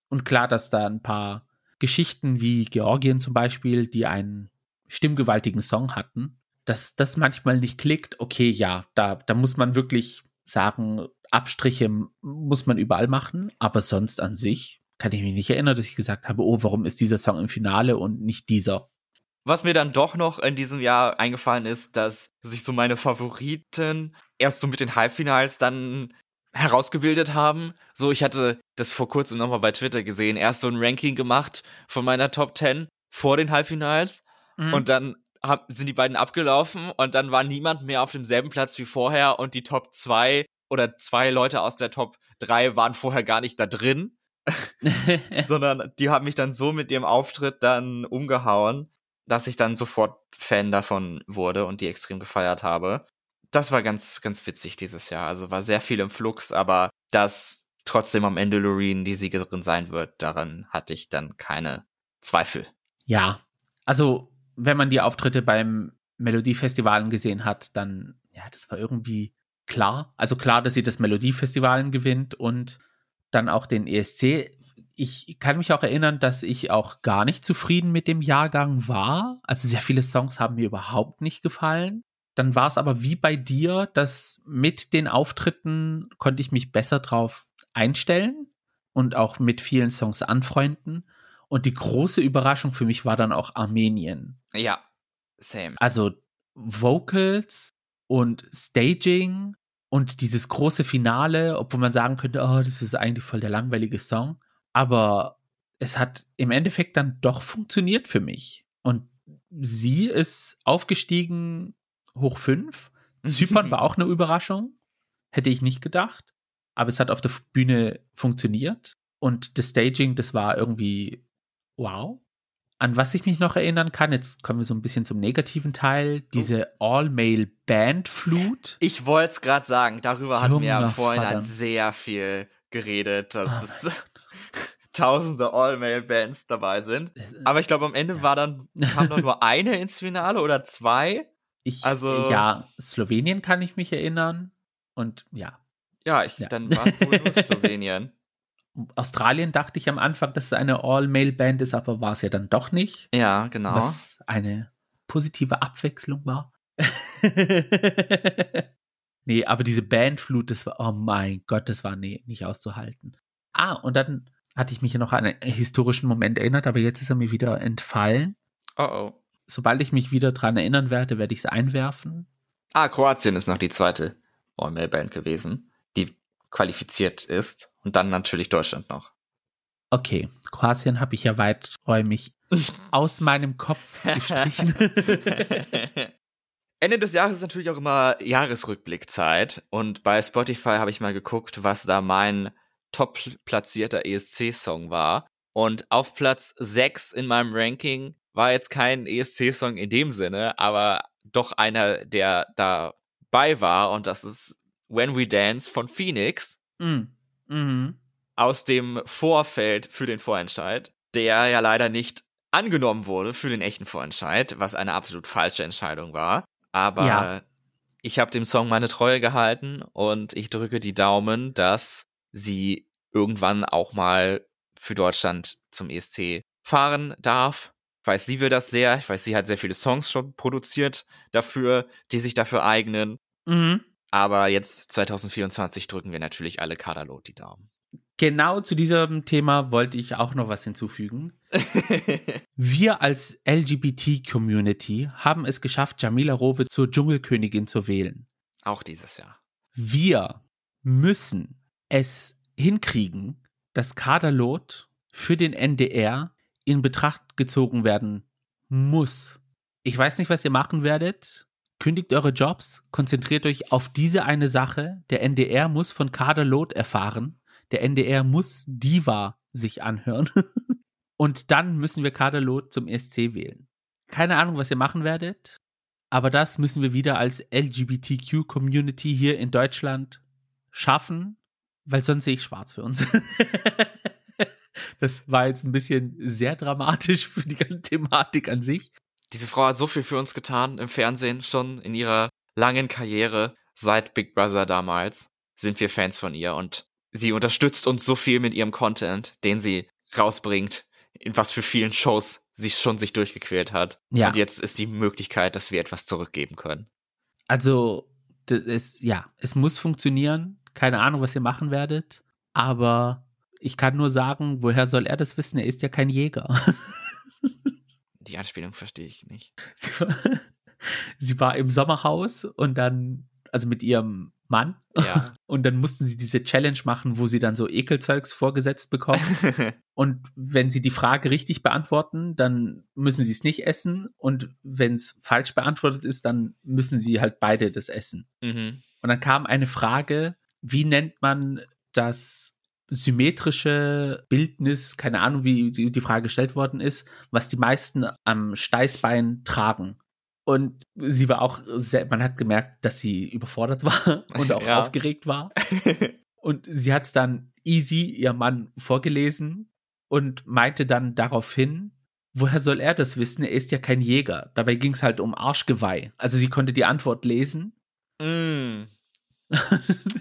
Und klar, dass da ein paar Geschichten wie Georgien zum Beispiel, die einen stimmgewaltigen Song hatten, dass das manchmal nicht klickt. Okay, ja, da, da muss man wirklich sagen, Abstriche muss man überall machen, aber sonst an sich kann ich mich nicht erinnern, dass ich gesagt habe, oh, warum ist dieser Song im Finale und nicht dieser? Was mir dann doch noch in diesem Jahr eingefallen ist, dass sich so meine Favoriten erst so mit den Halbfinals dann herausgebildet haben. So, ich hatte das vor kurzem nochmal bei Twitter gesehen, erst so ein Ranking gemacht von meiner Top 10 vor den Halbfinals mhm. und dann hab, sind die beiden abgelaufen und dann war niemand mehr auf demselben Platz wie vorher und die Top 2 oder zwei Leute aus der Top 3 waren vorher gar nicht da drin, [laughs] sondern die haben mich dann so mit ihrem Auftritt dann umgehauen, dass ich dann sofort Fan davon wurde und die extrem gefeiert habe das war ganz, ganz witzig dieses Jahr. Also war sehr viel im Flux, aber dass trotzdem am Ende Loreen die Siegerin sein wird, daran hatte ich dann keine Zweifel. Ja, also wenn man die Auftritte beim Melodiefestivalen gesehen hat, dann, ja, das war irgendwie klar. Also klar, dass sie das Melodiefestivalen gewinnt und dann auch den ESC. Ich kann mich auch erinnern, dass ich auch gar nicht zufrieden mit dem Jahrgang war. Also sehr viele Songs haben mir überhaupt nicht gefallen. Dann war es aber wie bei dir, dass mit den Auftritten konnte ich mich besser drauf einstellen und auch mit vielen Songs anfreunden. Und die große Überraschung für mich war dann auch Armenien. Ja, same. Also Vocals und Staging und dieses große Finale, obwohl man sagen könnte, oh, das ist eigentlich voll der langweilige Song. Aber es hat im Endeffekt dann doch funktioniert für mich. Und sie ist aufgestiegen hoch 5. Zypern war [laughs] auch eine Überraschung. Hätte ich nicht gedacht. Aber es hat auf der Bühne funktioniert. Und das Staging, das war irgendwie wow. An was ich mich noch erinnern kann, jetzt kommen wir so ein bisschen zum negativen Teil, diese All-Male-Band-Flut. Ich wollte es gerade sagen, darüber hatten wir ja vorhin Vater. sehr viel geredet, dass ah. es [laughs] tausende All-Male-Bands dabei sind. Aber ich glaube, am Ende war dann, kam dann nur [laughs] eine ins Finale oder zwei. Ich, also, ja, Slowenien kann ich mich erinnern. Und ja. Ja, ich, ja. dann war es wohl nur [laughs] Slowenien. Australien dachte ich am Anfang, dass es eine All-Male-Band ist, aber war es ja dann doch nicht. Ja, genau. Was eine positive Abwechslung war. [laughs] nee, aber diese Bandflut, das war, oh mein Gott, das war nee, nicht auszuhalten. Ah, und dann hatte ich mich ja noch an einen historischen Moment erinnert, aber jetzt ist er mir wieder entfallen. Oh oh sobald ich mich wieder dran erinnern werde, werde ich es einwerfen. Ah, Kroatien ist noch die zweite All-Mail-Band gewesen, die qualifiziert ist. Und dann natürlich Deutschland noch. Okay, Kroatien habe ich ja weiträumig [laughs] aus meinem Kopf gestrichen. [laughs] Ende des Jahres ist natürlich auch immer Jahresrückblickzeit. Und bei Spotify habe ich mal geguckt, was da mein top platzierter ESC-Song war. Und auf Platz 6 in meinem Ranking war jetzt kein ESC-Song in dem Sinne, aber doch einer, der dabei war und das ist When We Dance von Phoenix. Mm. Mhm. Aus dem Vorfeld für den Vorentscheid. der ja leider nicht angenommen wurde für den echten Vorentscheid, was eine absolut falsche Entscheidung war. Aber ja. ich habe dem Song meine Treue gehalten und ich drücke die Daumen, dass sie irgendwann auch mal für Deutschland zum ESC fahren darf. Ich weiß, sie will das sehr. Ich weiß, sie hat sehr viele Songs schon produziert dafür, die sich dafür eignen. Mhm. Aber jetzt 2024 drücken wir natürlich alle Kaderlot die Daumen. Genau zu diesem Thema wollte ich auch noch was hinzufügen. [laughs] wir als LGBT-Community haben es geschafft, Jamila Rowe zur Dschungelkönigin zu wählen. Auch dieses Jahr. Wir müssen es hinkriegen, dass Kaderlot für den NDR in Betracht gezogen werden muss. Ich weiß nicht, was ihr machen werdet. Kündigt eure Jobs, konzentriert euch auf diese eine Sache. Der NDR muss von Kaderlot erfahren. Der NDR muss Diva sich anhören. [laughs] Und dann müssen wir Kaderlot zum ESC wählen. Keine Ahnung, was ihr machen werdet, aber das müssen wir wieder als LGBTQ-Community hier in Deutschland schaffen, weil sonst sehe ich schwarz für uns. [laughs] das war jetzt ein bisschen sehr dramatisch für die ganze Thematik an sich. Diese Frau hat so viel für uns getan im Fernsehen, schon in ihrer langen Karriere seit Big Brother damals sind wir Fans von ihr und sie unterstützt uns so viel mit ihrem Content, den sie rausbringt, in was für vielen Shows sie schon sich durchgequält hat. Ja. Und jetzt ist die Möglichkeit, dass wir etwas zurückgeben können. Also, das ist, ja, es muss funktionieren. Keine Ahnung, was ihr machen werdet. Aber ich kann nur sagen, woher soll er das wissen? Er ist ja kein Jäger. [laughs] Die Anspielung verstehe ich nicht. Sie war, [laughs] sie war im Sommerhaus und dann, also mit ihrem Mann. Ja. [laughs] Und dann mussten sie diese Challenge machen, wo sie dann so Ekelzeugs vorgesetzt bekommen. [laughs] und wenn sie die Frage richtig beantworten, dann müssen sie es nicht essen. Und wenn es falsch beantwortet ist, dann müssen sie halt beide das essen. Mhm. Und dann kam eine Frage, wie nennt man das symmetrische Bildnis, keine Ahnung, wie die Frage gestellt worden ist, was die meisten am Steißbein tragen. Und sie war auch, sehr, man hat gemerkt, dass sie überfordert war [laughs] und auch ja. aufgeregt war. [laughs] Und sie hat es dann easy ihr Mann vorgelesen und meinte dann daraufhin, woher soll er das wissen? Er ist ja kein Jäger. Dabei ging es halt um Arschgeweih. Also sie konnte die Antwort lesen. Mm.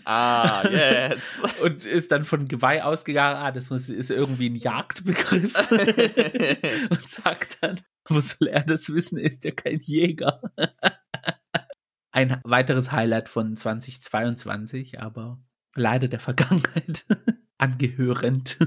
Ah, [laughs] jetzt. und ist dann von Geweih ausgegangen, ah, das ist irgendwie ein Jagdbegriff. [laughs] und sagt dann, wo soll er das wissen? Er ist ja kein Jäger. [laughs] Ein weiteres Highlight von 2022, aber leider der Vergangenheit angehörend.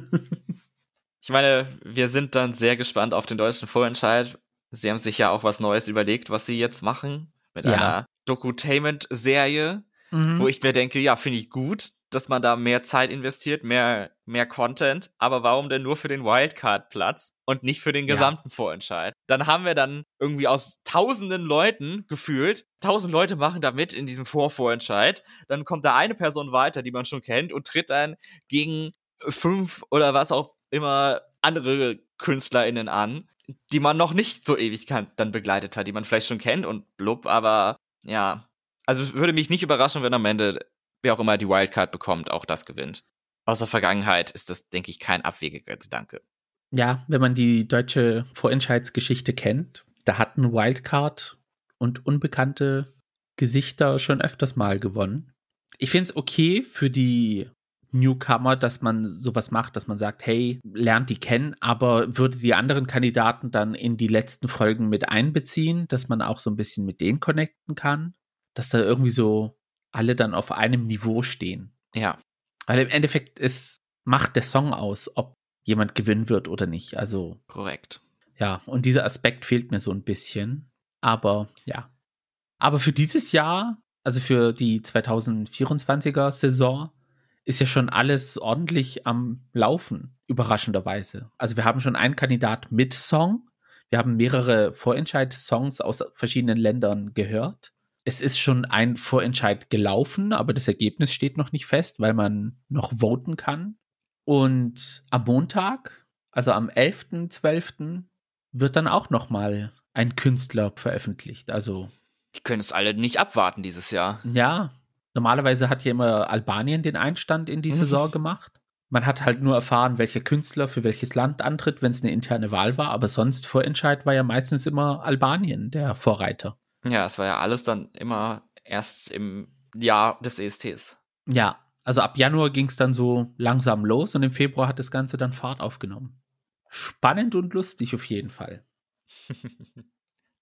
Ich meine, wir sind dann sehr gespannt auf den deutschen Vorentscheid. Sie haben sich ja auch was Neues überlegt, was sie jetzt machen. Mit ja. einer Dokutainment-Serie, mhm. wo ich mir denke, ja, finde ich gut dass man da mehr Zeit investiert, mehr, mehr Content, aber warum denn nur für den Wildcard-Platz und nicht für den gesamten ja. Vorentscheid? Dann haben wir dann irgendwie aus tausenden Leuten gefühlt, tausend Leute machen da mit in diesem Vorvorentscheid, dann kommt da eine Person weiter, die man schon kennt und tritt dann gegen fünf oder was auch immer andere KünstlerInnen an, die man noch nicht so ewig kann, dann begleitet hat, die man vielleicht schon kennt und blub, aber ja. Also würde mich nicht überraschen, wenn am Ende wer auch immer die Wildcard bekommt, auch das gewinnt. Aus der Vergangenheit ist das, denke ich, kein abwegiger Gedanke. Ja, wenn man die deutsche Vorentscheidsgeschichte kennt, da hatten Wildcard und unbekannte Gesichter schon öfters mal gewonnen. Ich finde es okay für die Newcomer, dass man sowas macht, dass man sagt, hey, lernt die kennen, aber würde die anderen Kandidaten dann in die letzten Folgen mit einbeziehen, dass man auch so ein bisschen mit denen connecten kann, dass da irgendwie so alle dann auf einem Niveau stehen. Ja. Weil im Endeffekt ist, macht der Song aus, ob jemand gewinnen wird oder nicht. Also. Korrekt. Ja, und dieser Aspekt fehlt mir so ein bisschen. Aber ja. Aber für dieses Jahr, also für die 2024er Saison, ist ja schon alles ordentlich am Laufen, überraschenderweise. Also wir haben schon einen Kandidat mit Song. Wir haben mehrere Vorentscheid-Songs aus verschiedenen Ländern gehört es ist schon ein Vorentscheid gelaufen, aber das Ergebnis steht noch nicht fest, weil man noch voten kann. Und am Montag, also am 11.12., wird dann auch noch mal ein Künstler veröffentlicht. Also die können es alle nicht abwarten dieses Jahr. Ja, normalerweise hat ja immer Albanien den Einstand in die Saison gemacht. Man hat halt nur erfahren, welcher Künstler für welches Land antritt, wenn es eine interne Wahl war. Aber sonst Vorentscheid war ja meistens immer Albanien der Vorreiter. Ja, es war ja alles dann immer erst im Jahr des ESTs. Ja, also ab Januar ging es dann so langsam los und im Februar hat das Ganze dann Fahrt aufgenommen. Spannend und lustig auf jeden Fall. [laughs]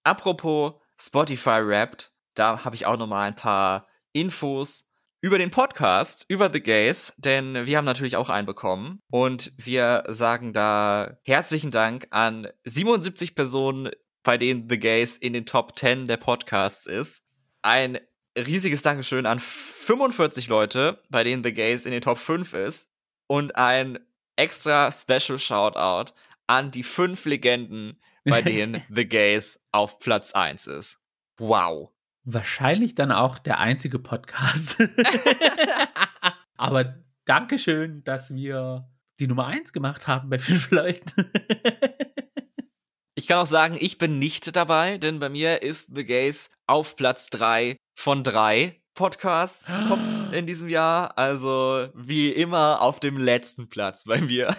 Apropos Spotify Wrapped, da habe ich auch noch mal ein paar Infos über den Podcast, über The Gays, denn wir haben natürlich auch einen bekommen und wir sagen da herzlichen Dank an 77 Personen, bei denen The Gays in den Top 10 der Podcasts ist. Ein riesiges Dankeschön an 45 Leute, bei denen The Gays in den Top 5 ist und ein extra Special Shoutout an die fünf Legenden, bei denen [laughs] The Gays auf Platz 1 ist. Wow. Wahrscheinlich dann auch der einzige Podcast. [laughs] Aber Dankeschön, dass wir die Nummer 1 gemacht haben bei fünf Leuten. Ich kann auch sagen, ich bin nicht dabei, denn bei mir ist The Gays auf Platz 3 von 3 Podcasts top in diesem Jahr. Also wie immer auf dem letzten Platz bei mir.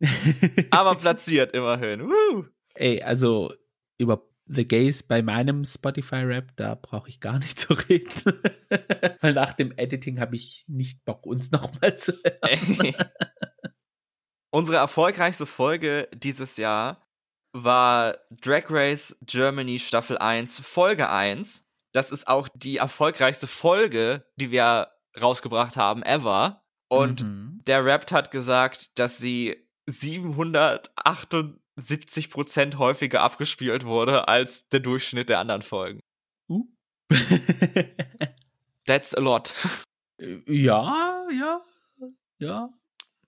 [laughs] Aber platziert immerhin. Woo. Ey, also über The Gays bei meinem Spotify-Rap, da brauche ich gar nicht zu reden. [laughs] Weil nach dem Editing habe ich nicht Bock, uns nochmal zu [laughs] hören. Unsere erfolgreichste Folge dieses Jahr war Drag Race Germany Staffel 1, Folge 1. Das ist auch die erfolgreichste Folge, die wir rausgebracht haben, ever. Und mhm. der Rap hat gesagt, dass sie 778 70 häufiger abgespielt wurde als der Durchschnitt der anderen Folgen. Uh. [laughs] That's a lot. Ja, ja, ja.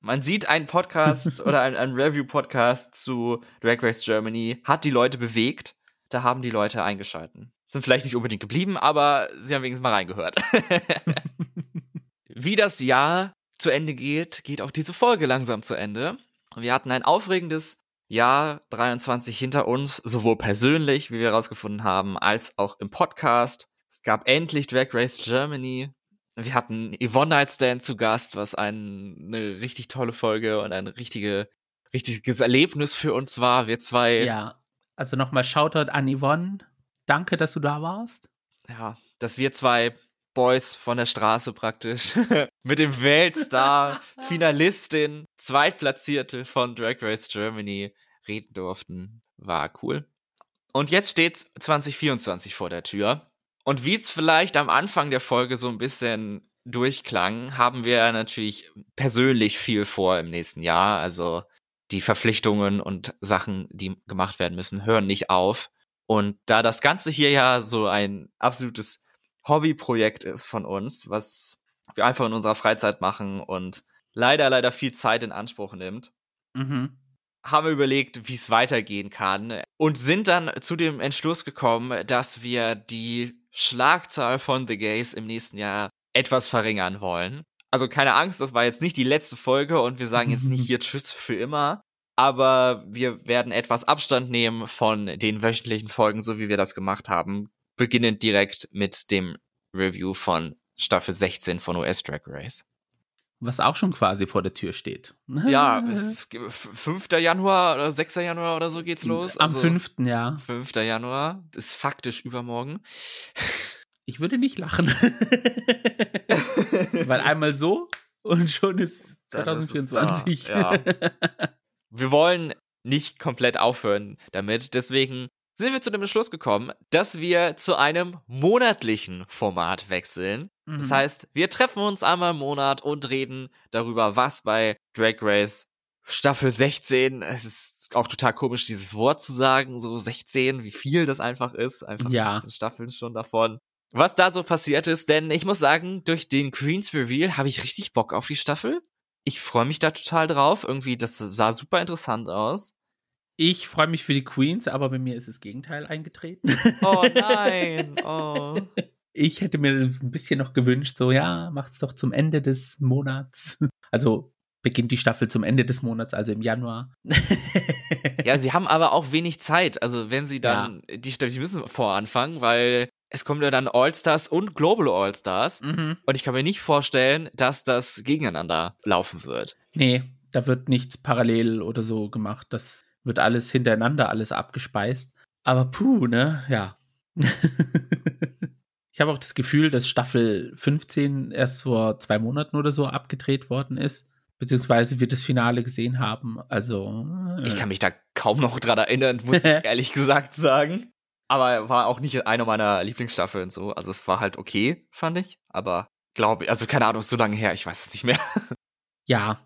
Man sieht einen Podcast [laughs] oder ein, ein Review-Podcast zu Drag Race Germany, hat die Leute bewegt, da haben die Leute eingeschalten. Sind vielleicht nicht unbedingt geblieben, aber sie haben wenigstens mal reingehört. [laughs] Wie das Jahr zu Ende geht, geht auch diese Folge langsam zu Ende. Wir hatten ein aufregendes Jahr 23 hinter uns, sowohl persönlich, wie wir herausgefunden haben, als auch im Podcast. Es gab endlich Drag Race Germany. Wir hatten Yvonne Nightstand zu Gast, was ein, eine richtig tolle Folge und ein richtige, richtiges Erlebnis für uns war. Wir zwei. Ja, also nochmal Shoutout an Yvonne. Danke, dass du da warst. Ja, dass wir zwei Boys von der Straße praktisch [laughs] mit dem Weltstar, [laughs] Finalistin, Zweitplatzierte von Drag Race Germany reden durften. War cool. Und jetzt steht's 2024 vor der Tür. Und wie es vielleicht am Anfang der Folge so ein bisschen durchklang, haben wir natürlich persönlich viel vor im nächsten Jahr. Also die Verpflichtungen und Sachen, die gemacht werden müssen, hören nicht auf. Und da das Ganze hier ja so ein absolutes Hobbyprojekt ist von uns, was wir einfach in unserer Freizeit machen und leider, leider viel Zeit in Anspruch nimmt, mhm haben wir überlegt, wie es weitergehen kann und sind dann zu dem Entschluss gekommen, dass wir die Schlagzahl von The Gays im nächsten Jahr etwas verringern wollen. Also keine Angst, das war jetzt nicht die letzte Folge und wir sagen jetzt nicht [laughs] hier Tschüss für immer, aber wir werden etwas Abstand nehmen von den wöchentlichen Folgen, so wie wir das gemacht haben, beginnend direkt mit dem Review von Staffel 16 von US Drag Race. Was auch schon quasi vor der Tür steht. Ja, [laughs] 5. Januar oder 6. Januar oder so geht's los. Am also 5. Ja. 5. Januar ist faktisch übermorgen. Ich würde nicht lachen. [laughs] Weil einmal so und schon ist 2024. Ist, ja. Wir wollen nicht komplett aufhören damit. Deswegen sind wir zu dem Beschluss gekommen, dass wir zu einem monatlichen Format wechseln. Mhm. Das heißt, wir treffen uns einmal im Monat und reden darüber, was bei Drag Race Staffel 16, es ist auch total komisch, dieses Wort zu sagen, so 16, wie viel das einfach ist. Einfach ja. 16 Staffeln schon davon. Was da so passiert ist, denn ich muss sagen, durch den Queens Reveal habe ich richtig Bock auf die Staffel. Ich freue mich da total drauf. Irgendwie, das sah super interessant aus. Ich freue mich für die Queens, aber bei mir ist das Gegenteil eingetreten. Oh [laughs] nein. Oh. Ich hätte mir ein bisschen noch gewünscht, so ja, macht's doch zum Ende des Monats. [laughs] Also beginnt die Staffel zum Ende des Monats, also im Januar. [laughs] ja, sie haben aber auch wenig Zeit. Also wenn sie dann, ja. die, die müssen voranfangen, weil es kommen ja dann All-Stars und Global All-Stars. Mhm. Und ich kann mir nicht vorstellen, dass das gegeneinander laufen wird. Nee, da wird nichts parallel oder so gemacht. Das wird alles hintereinander, alles abgespeist. Aber puh, ne? Ja. [laughs] ich habe auch das Gefühl, dass Staffel 15 erst vor zwei Monaten oder so abgedreht worden ist. Beziehungsweise wir das Finale gesehen haben. Also. äh, Ich kann mich da kaum noch dran erinnern, muss ich [laughs] ehrlich gesagt sagen. Aber war auch nicht eine meiner Lieblingsstaffeln so. Also es war halt okay, fand ich. Aber glaube ich, also keine Ahnung, ist so lange her, ich weiß es nicht mehr. [laughs] Ja.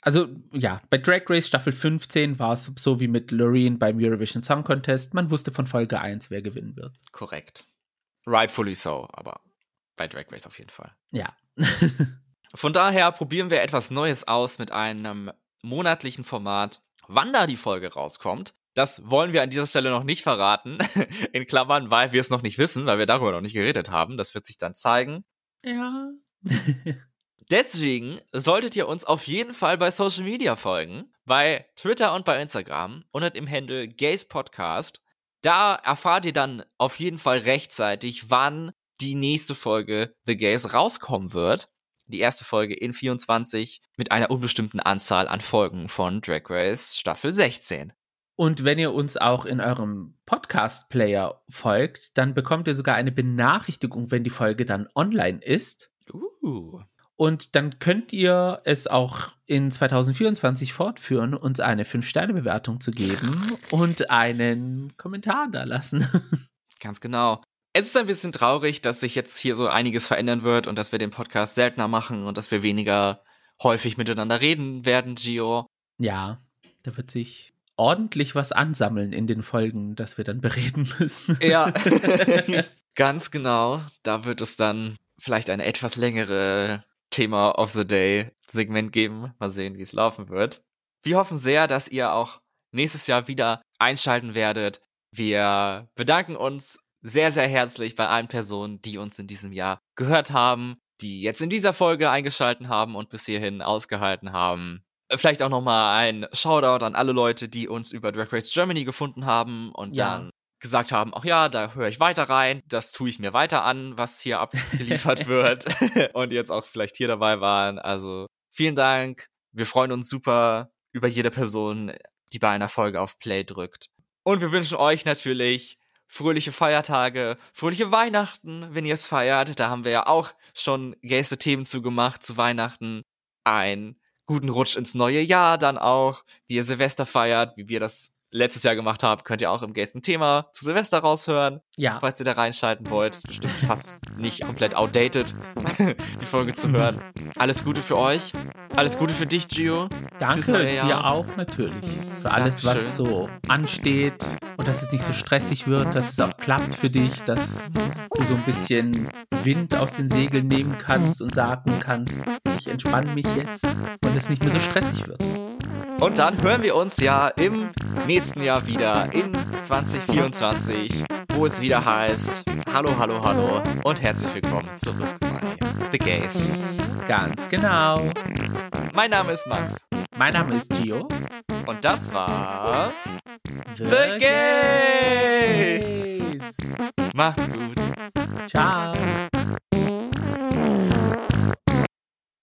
Also, ja, bei Drag Race Staffel 15 war es so wie mit Loreen beim Eurovision Song Contest. Man wusste von Folge 1, wer gewinnen wird. Korrekt. Rightfully so, aber bei Drag Race auf jeden Fall. Ja. [laughs] Von daher probieren wir etwas Neues aus mit einem monatlichen Format. Wann da die Folge rauskommt, das wollen wir an dieser Stelle noch nicht verraten. [laughs] In Klammern, weil wir es noch nicht wissen, weil wir darüber noch nicht geredet haben. Das wird sich dann zeigen. ja. [laughs] Deswegen solltet ihr uns auf jeden Fall bei Social Media folgen. Bei Twitter und bei Instagram unter dem Handle Gays Podcast. Da erfahrt ihr dann auf jeden Fall rechtzeitig, wann die nächste Folge The Gays rauskommen wird. Die erste Folge in 24 mit einer unbestimmten Anzahl an Folgen von Drag Race Staffel 16. Und wenn ihr uns auch in eurem Podcast-Player folgt, dann bekommt ihr sogar eine Benachrichtigung, wenn die Folge dann online ist. Uh. Und dann könnt ihr es auch in 2024 fortführen, uns eine 5-Sterne-Bewertung zu geben [laughs] und einen Kommentar da lassen. [laughs] Ganz genau. Es ist ein bisschen traurig, dass sich jetzt hier so einiges verändern wird und dass wir den Podcast seltener machen und dass wir weniger häufig miteinander reden werden, Gio. ja, da wird sich ordentlich was ansammeln in den Folgen, das wir dann bereden müssen. Ja, [laughs] ganz genau. Da wird es dann vielleicht eine etwas längere Thema of the Day Segment geben. Mal sehen, wie es laufen wird. Wir hoffen sehr, dass ihr auch nächstes Jahr wieder einschalten werdet. Wir bedanken uns sehr, sehr herzlich bei allen Personen, die uns in diesem Jahr gehört haben, die jetzt in dieser Folge eingeschalten haben und bis hierhin ausgehalten haben. Vielleicht auch nochmal ein Shoutout an alle Leute, die uns über Drag Race Germany gefunden haben und Ja. dann gesagt haben, ach ja, da höre ich weiter rein, das tue ich mir weiter an, was hier abgeliefert [laughs] wird [laughs] und jetzt auch vielleicht hier dabei waren. Also vielen Dank. Wir freuen uns super über jede Person, die bei einer Folge auf Play drückt. Und wir wünschen euch natürlich fröhliche Feiertage, fröhliche Weihnachten, wenn ihr es feiert. Da haben wir ja auch schon gäste Themen zu gemacht zu Weihnachten. Einen guten Rutsch ins neue Jahr dann auch, wie ihr Silvester feiert, wie wir das letztes Jahr gemacht haben, könnt ihr auch im Gästen Thema zu Silvester raushören, Ja, falls ihr da reinschalten wollt. Ist bestimmt fast nicht komplett outdated, [laughs] die Folge zu hören. Alles Gute für euch. Alles Gute für dich, Gio. danke dir auch natürlich für alles, was so ansteht und dass es nicht so stressig wird, dass es auch klappt für dich, dass du so ein bisschen Wind aus den Segeln nehmen kannst und sagen kannst, ich entspanne mich jetzt und es nicht mehr so stressig wird. Und dann hören wir uns ja im nächsten Jahr wieder in 2024, wo es wieder heißt Hallo, hallo, hallo und herzlich willkommen zurück bei The Gays. Ganz genau. Mein Name ist Max Mein Name ist Gio. und das war The, The Gays. Gays. Macht's gut. Ciao.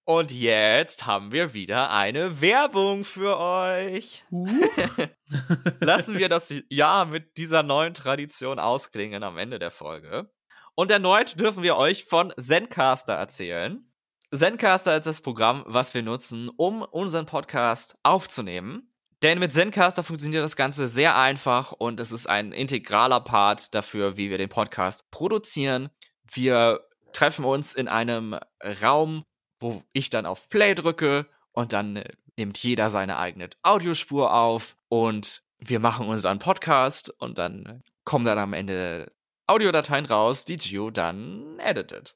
Und jetzt haben wir wieder eine Werbung für euch. [laughs] Lassen wir [laughs] das Jahr mit dieser neuen Tradition ausklingen am Ende der Folge. Und erneut dürfen wir euch von Zencaster erzählen. Zencaster ist das Programm, was wir nutzen, um unseren Podcast aufzunehmen. Denn mit Zencaster funktioniert das Ganze sehr einfach und es ist ein integraler Part dafür, wie wir den Podcast produzieren. Wir treffen uns in einem Raum, wo ich dann auf Play drücke und dann äh, nimmt jeder seine eigene Audiospur auf und wir machen unseren Podcast und dann kommen dann am Ende Audiodateien raus, die Gio dann editet.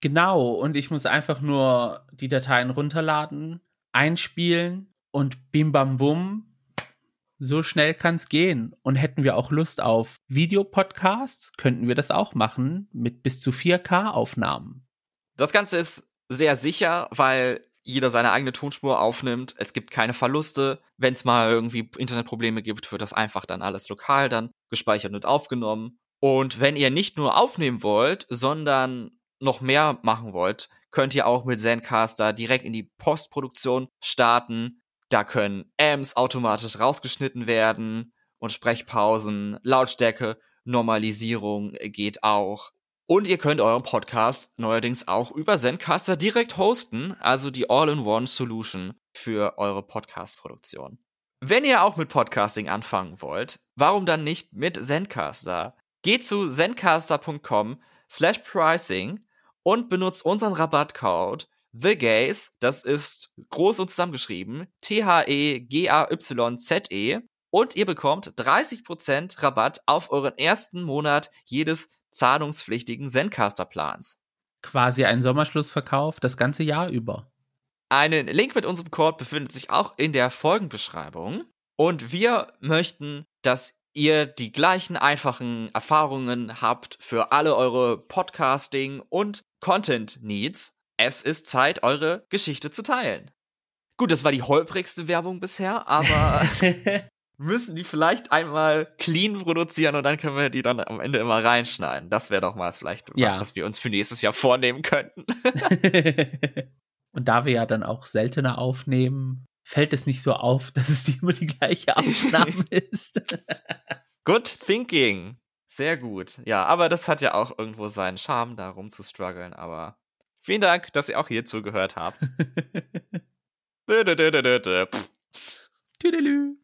Genau, und ich muss einfach nur die Dateien runterladen, einspielen und bim bam bum. So schnell kann's gehen. Und hätten wir auch Lust auf Videopodcasts, könnten wir das auch machen mit bis zu 4K-Aufnahmen. Das Ganze ist sehr sicher, weil jeder seine eigene Tonspur aufnimmt. Es gibt keine Verluste. Wenn es mal irgendwie Internetprobleme gibt, wird das einfach dann alles lokal dann gespeichert und aufgenommen. Und wenn ihr nicht nur aufnehmen wollt, sondern noch mehr machen wollt, könnt ihr auch mit Zencaster direkt in die Postproduktion starten. Da können Amps automatisch rausgeschnitten werden und Sprechpausen, Lautstärke, Normalisierung geht auch. Und ihr könnt euren Podcast neuerdings auch über Zencaster direkt hosten, also die All-in-One-Solution für eure Podcast-Produktion. Wenn ihr auch mit Podcasting anfangen wollt, warum dann nicht mit Zencaster? Geht zu zencaster.com slash pricing und benutzt unseren Rabattcode TheGaze, das ist groß und zusammengeschrieben, T-H-E-G-A-Y-Z-E -E, und ihr bekommt 30% Rabatt auf euren ersten Monat jedes zahlungspflichtigen Zencaster-Plans. Quasi ein Sommerschlussverkauf das ganze Jahr über. Einen Link mit unserem Code befindet sich auch in der Folgenbeschreibung. Und wir möchten, dass ihr die gleichen einfachen Erfahrungen habt für alle eure Podcasting und Content Needs. Es ist Zeit, eure Geschichte zu teilen. Gut, das war die holprigste Werbung bisher, aber [laughs] [laughs] müssen die vielleicht einmal clean produzieren und dann können wir die dann am Ende immer reinschneiden. Das wäre doch mal vielleicht Ja. was, was wir uns für nächstes Jahr vornehmen könnten. [laughs] Und da wir ja dann auch seltener aufnehmen, fällt es nicht so auf, dass es [laughs] immer die gleiche Aufnahme [laughs] ist. Good thinking. Sehr gut. Ja, aber das hat ja auch irgendwo seinen Charme, da rumzustruggeln. Aber vielen Dank, dass ihr auch hier zugehört habt. Tüdelü.